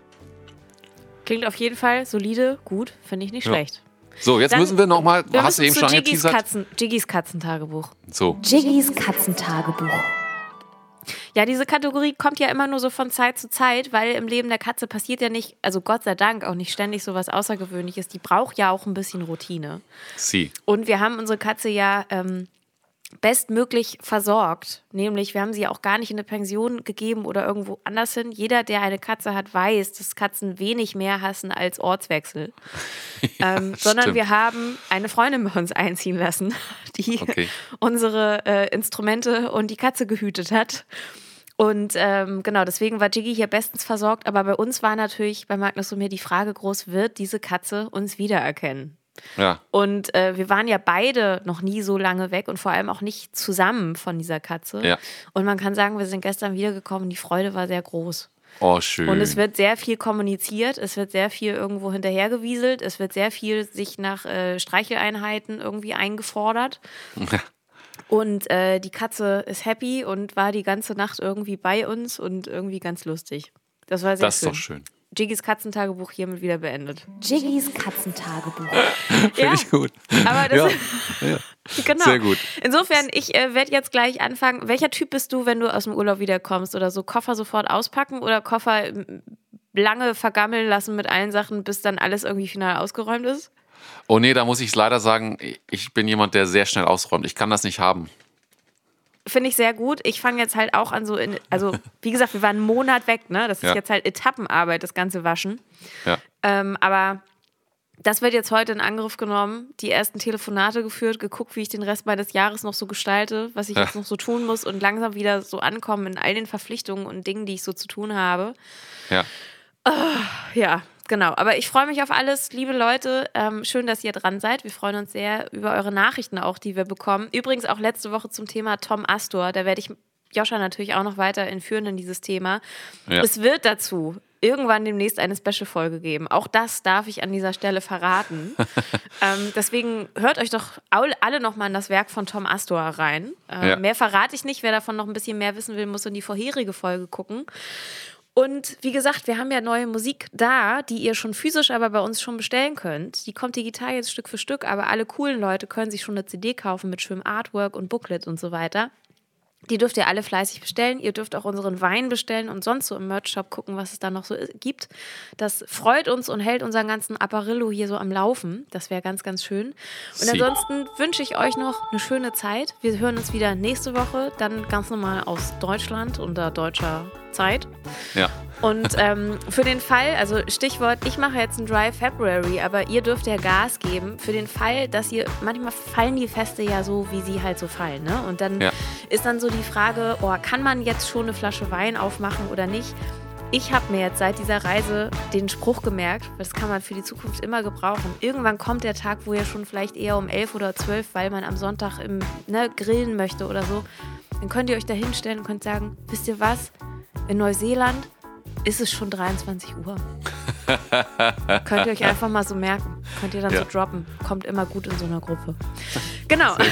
Klingt auf jeden Fall solide, gut, finde ich nicht ja. schlecht. So, jetzt Dann, müssen wir nochmal, hast du eben schon Jiggys, Katzen, Jiggys Katzentagebuch. So. Jiggys Katzentagebuch. Ja, diese Kategorie kommt ja immer nur so von Zeit zu Zeit, weil im Leben der Katze passiert ja nicht, also Gott sei Dank auch nicht ständig so was Außergewöhnliches. Die braucht ja auch ein bisschen Routine. Sie. Und wir haben unsere Katze ja ähm, bestmöglich versorgt. Nämlich, wir haben sie auch gar nicht in eine Pension gegeben oder irgendwo anders hin. Jeder, der eine Katze hat, weiß, dass Katzen wenig mehr hassen als Ortswechsel. Ja, ähm, sondern wir haben eine Freundin bei uns einziehen lassen, die Okay. unsere äh, Instrumente und die Katze gehütet hat. Und ähm, genau, deswegen war Jiggy hier bestens versorgt. Aber bei uns war natürlich bei Magnus und mir die Frage groß, wird diese Katze uns wiedererkennen? Ja. Und äh, wir waren ja beide noch nie so lange weg und vor allem auch nicht zusammen von dieser Katze. Ja. Und man kann sagen, wir sind gestern wiedergekommen. Die Freude war sehr groß. Oh, schön. Und es wird sehr viel kommuniziert, es wird sehr viel irgendwo hinterhergewieselt, es wird sehr viel sich nach äh, Streicheleinheiten irgendwie eingefordert. Und äh, die Katze ist happy und war die ganze Nacht irgendwie bei uns und irgendwie ganz lustig. Das war sehr das ist schön. doch schön. Jiggys Katzentagebuch hiermit wieder beendet. Jiggys Katzentagebuch. Ja, ich gut. aber das Ja, ja. Genau. Sehr gut. Insofern, ich äh, werde jetzt gleich anfangen. Welcher Typ bist du, wenn du aus dem Urlaub wiederkommst oder so? Koffer sofort auspacken oder Koffer lange vergammeln lassen mit allen Sachen, bis dann alles irgendwie final ausgeräumt ist? Oh nee, da muss ich leider sagen, ich bin jemand, der sehr schnell ausräumt. Ich kann das nicht haben. Finde ich sehr gut. Ich fange jetzt halt auch an so in, also wie gesagt, wir waren einen Monat weg, ne? Das ist Ja. jetzt halt Etappenarbeit, das ganze Waschen. Ja. Ähm, aber das wird jetzt heute in Angriff genommen, die ersten Telefonate geführt, geguckt, wie ich den Rest meines Jahres noch so gestalte, was ich Ja. jetzt noch so tun muss und langsam wieder so ankommen in all den Verpflichtungen und Dingen, die ich so zu tun habe. Ja. Ja, genau. Aber ich freue mich auf alles, liebe Leute. Ähm, schön, dass ihr dran seid. Wir freuen uns sehr über eure Nachrichten auch, die wir bekommen. Übrigens auch letzte Woche zum Thema Tom Astor. Da werde ich Joscha natürlich auch noch weiter entführen in dieses Thema. Ja. Es wird dazu irgendwann demnächst eine Special-Folge geben. Auch das darf ich an dieser Stelle verraten. ähm, deswegen hört euch doch alle nochmal in das Werk von Tom Astor rein. Äh, Ja. Mehr verrate ich nicht. Wer davon noch ein bisschen mehr wissen will, muss in die vorherige Folge gucken. Und wie gesagt, wir haben ja neue Musik da, die ihr schon physisch aber bei uns schon bestellen könnt. Die kommt digital jetzt Stück für Stück, aber alle coolen Leute können sich schon eine CD kaufen mit schönem Artwork und Booklet und so weiter. Die dürft ihr alle fleißig bestellen. Ihr dürft auch unseren Wein bestellen und sonst so im Merch-Shop gucken, was es da noch so gibt. Das freut uns und hält unseren ganzen Apparillo hier so am Laufen. Das wäre ganz, ganz schön. Und ansonsten wünsche ich euch noch eine schöne Zeit. Wir hören uns wieder nächste Woche, dann ganz normal aus Deutschland unter deutscher Zeit. Ja. Und ähm, für den Fall, also Stichwort, ich mache jetzt ein Dry February, aber ihr dürft ja Gas geben. Für den Fall, dass ihr, manchmal fallen die Feste ja so, wie sie halt so fallen. Ne? Und dann Ja. Ist dann so die Frage, oh, kann man jetzt schon eine Flasche Wein aufmachen oder nicht? Ich habe mir jetzt seit dieser Reise den Spruch gemerkt, das kann man für die Zukunft immer gebrauchen. Irgendwann kommt der Tag, wo ihr schon vielleicht eher um elf oder zwölf, weil man am Sonntag im, ne, grillen möchte oder so. Dann könnt ihr euch da hinstellen und könnt sagen, wisst ihr was? In Neuseeland ist es schon 23 Uhr. Könnt ihr euch einfach mal so merken. Könnt ihr dann Ja. so droppen. Kommt immer gut in so einer Gruppe. Genau.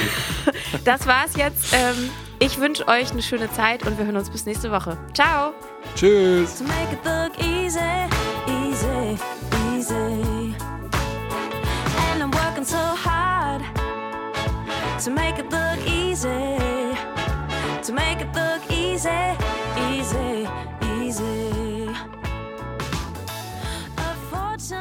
Das war's jetzt. Ähm, ich wünsche euch eine schöne Zeit und wir hören uns bis nächste Woche. Ciao. Tschüss. To make it look easy, easy, easy. And I'm working so hard to make it look easy, to make it look easy, easy,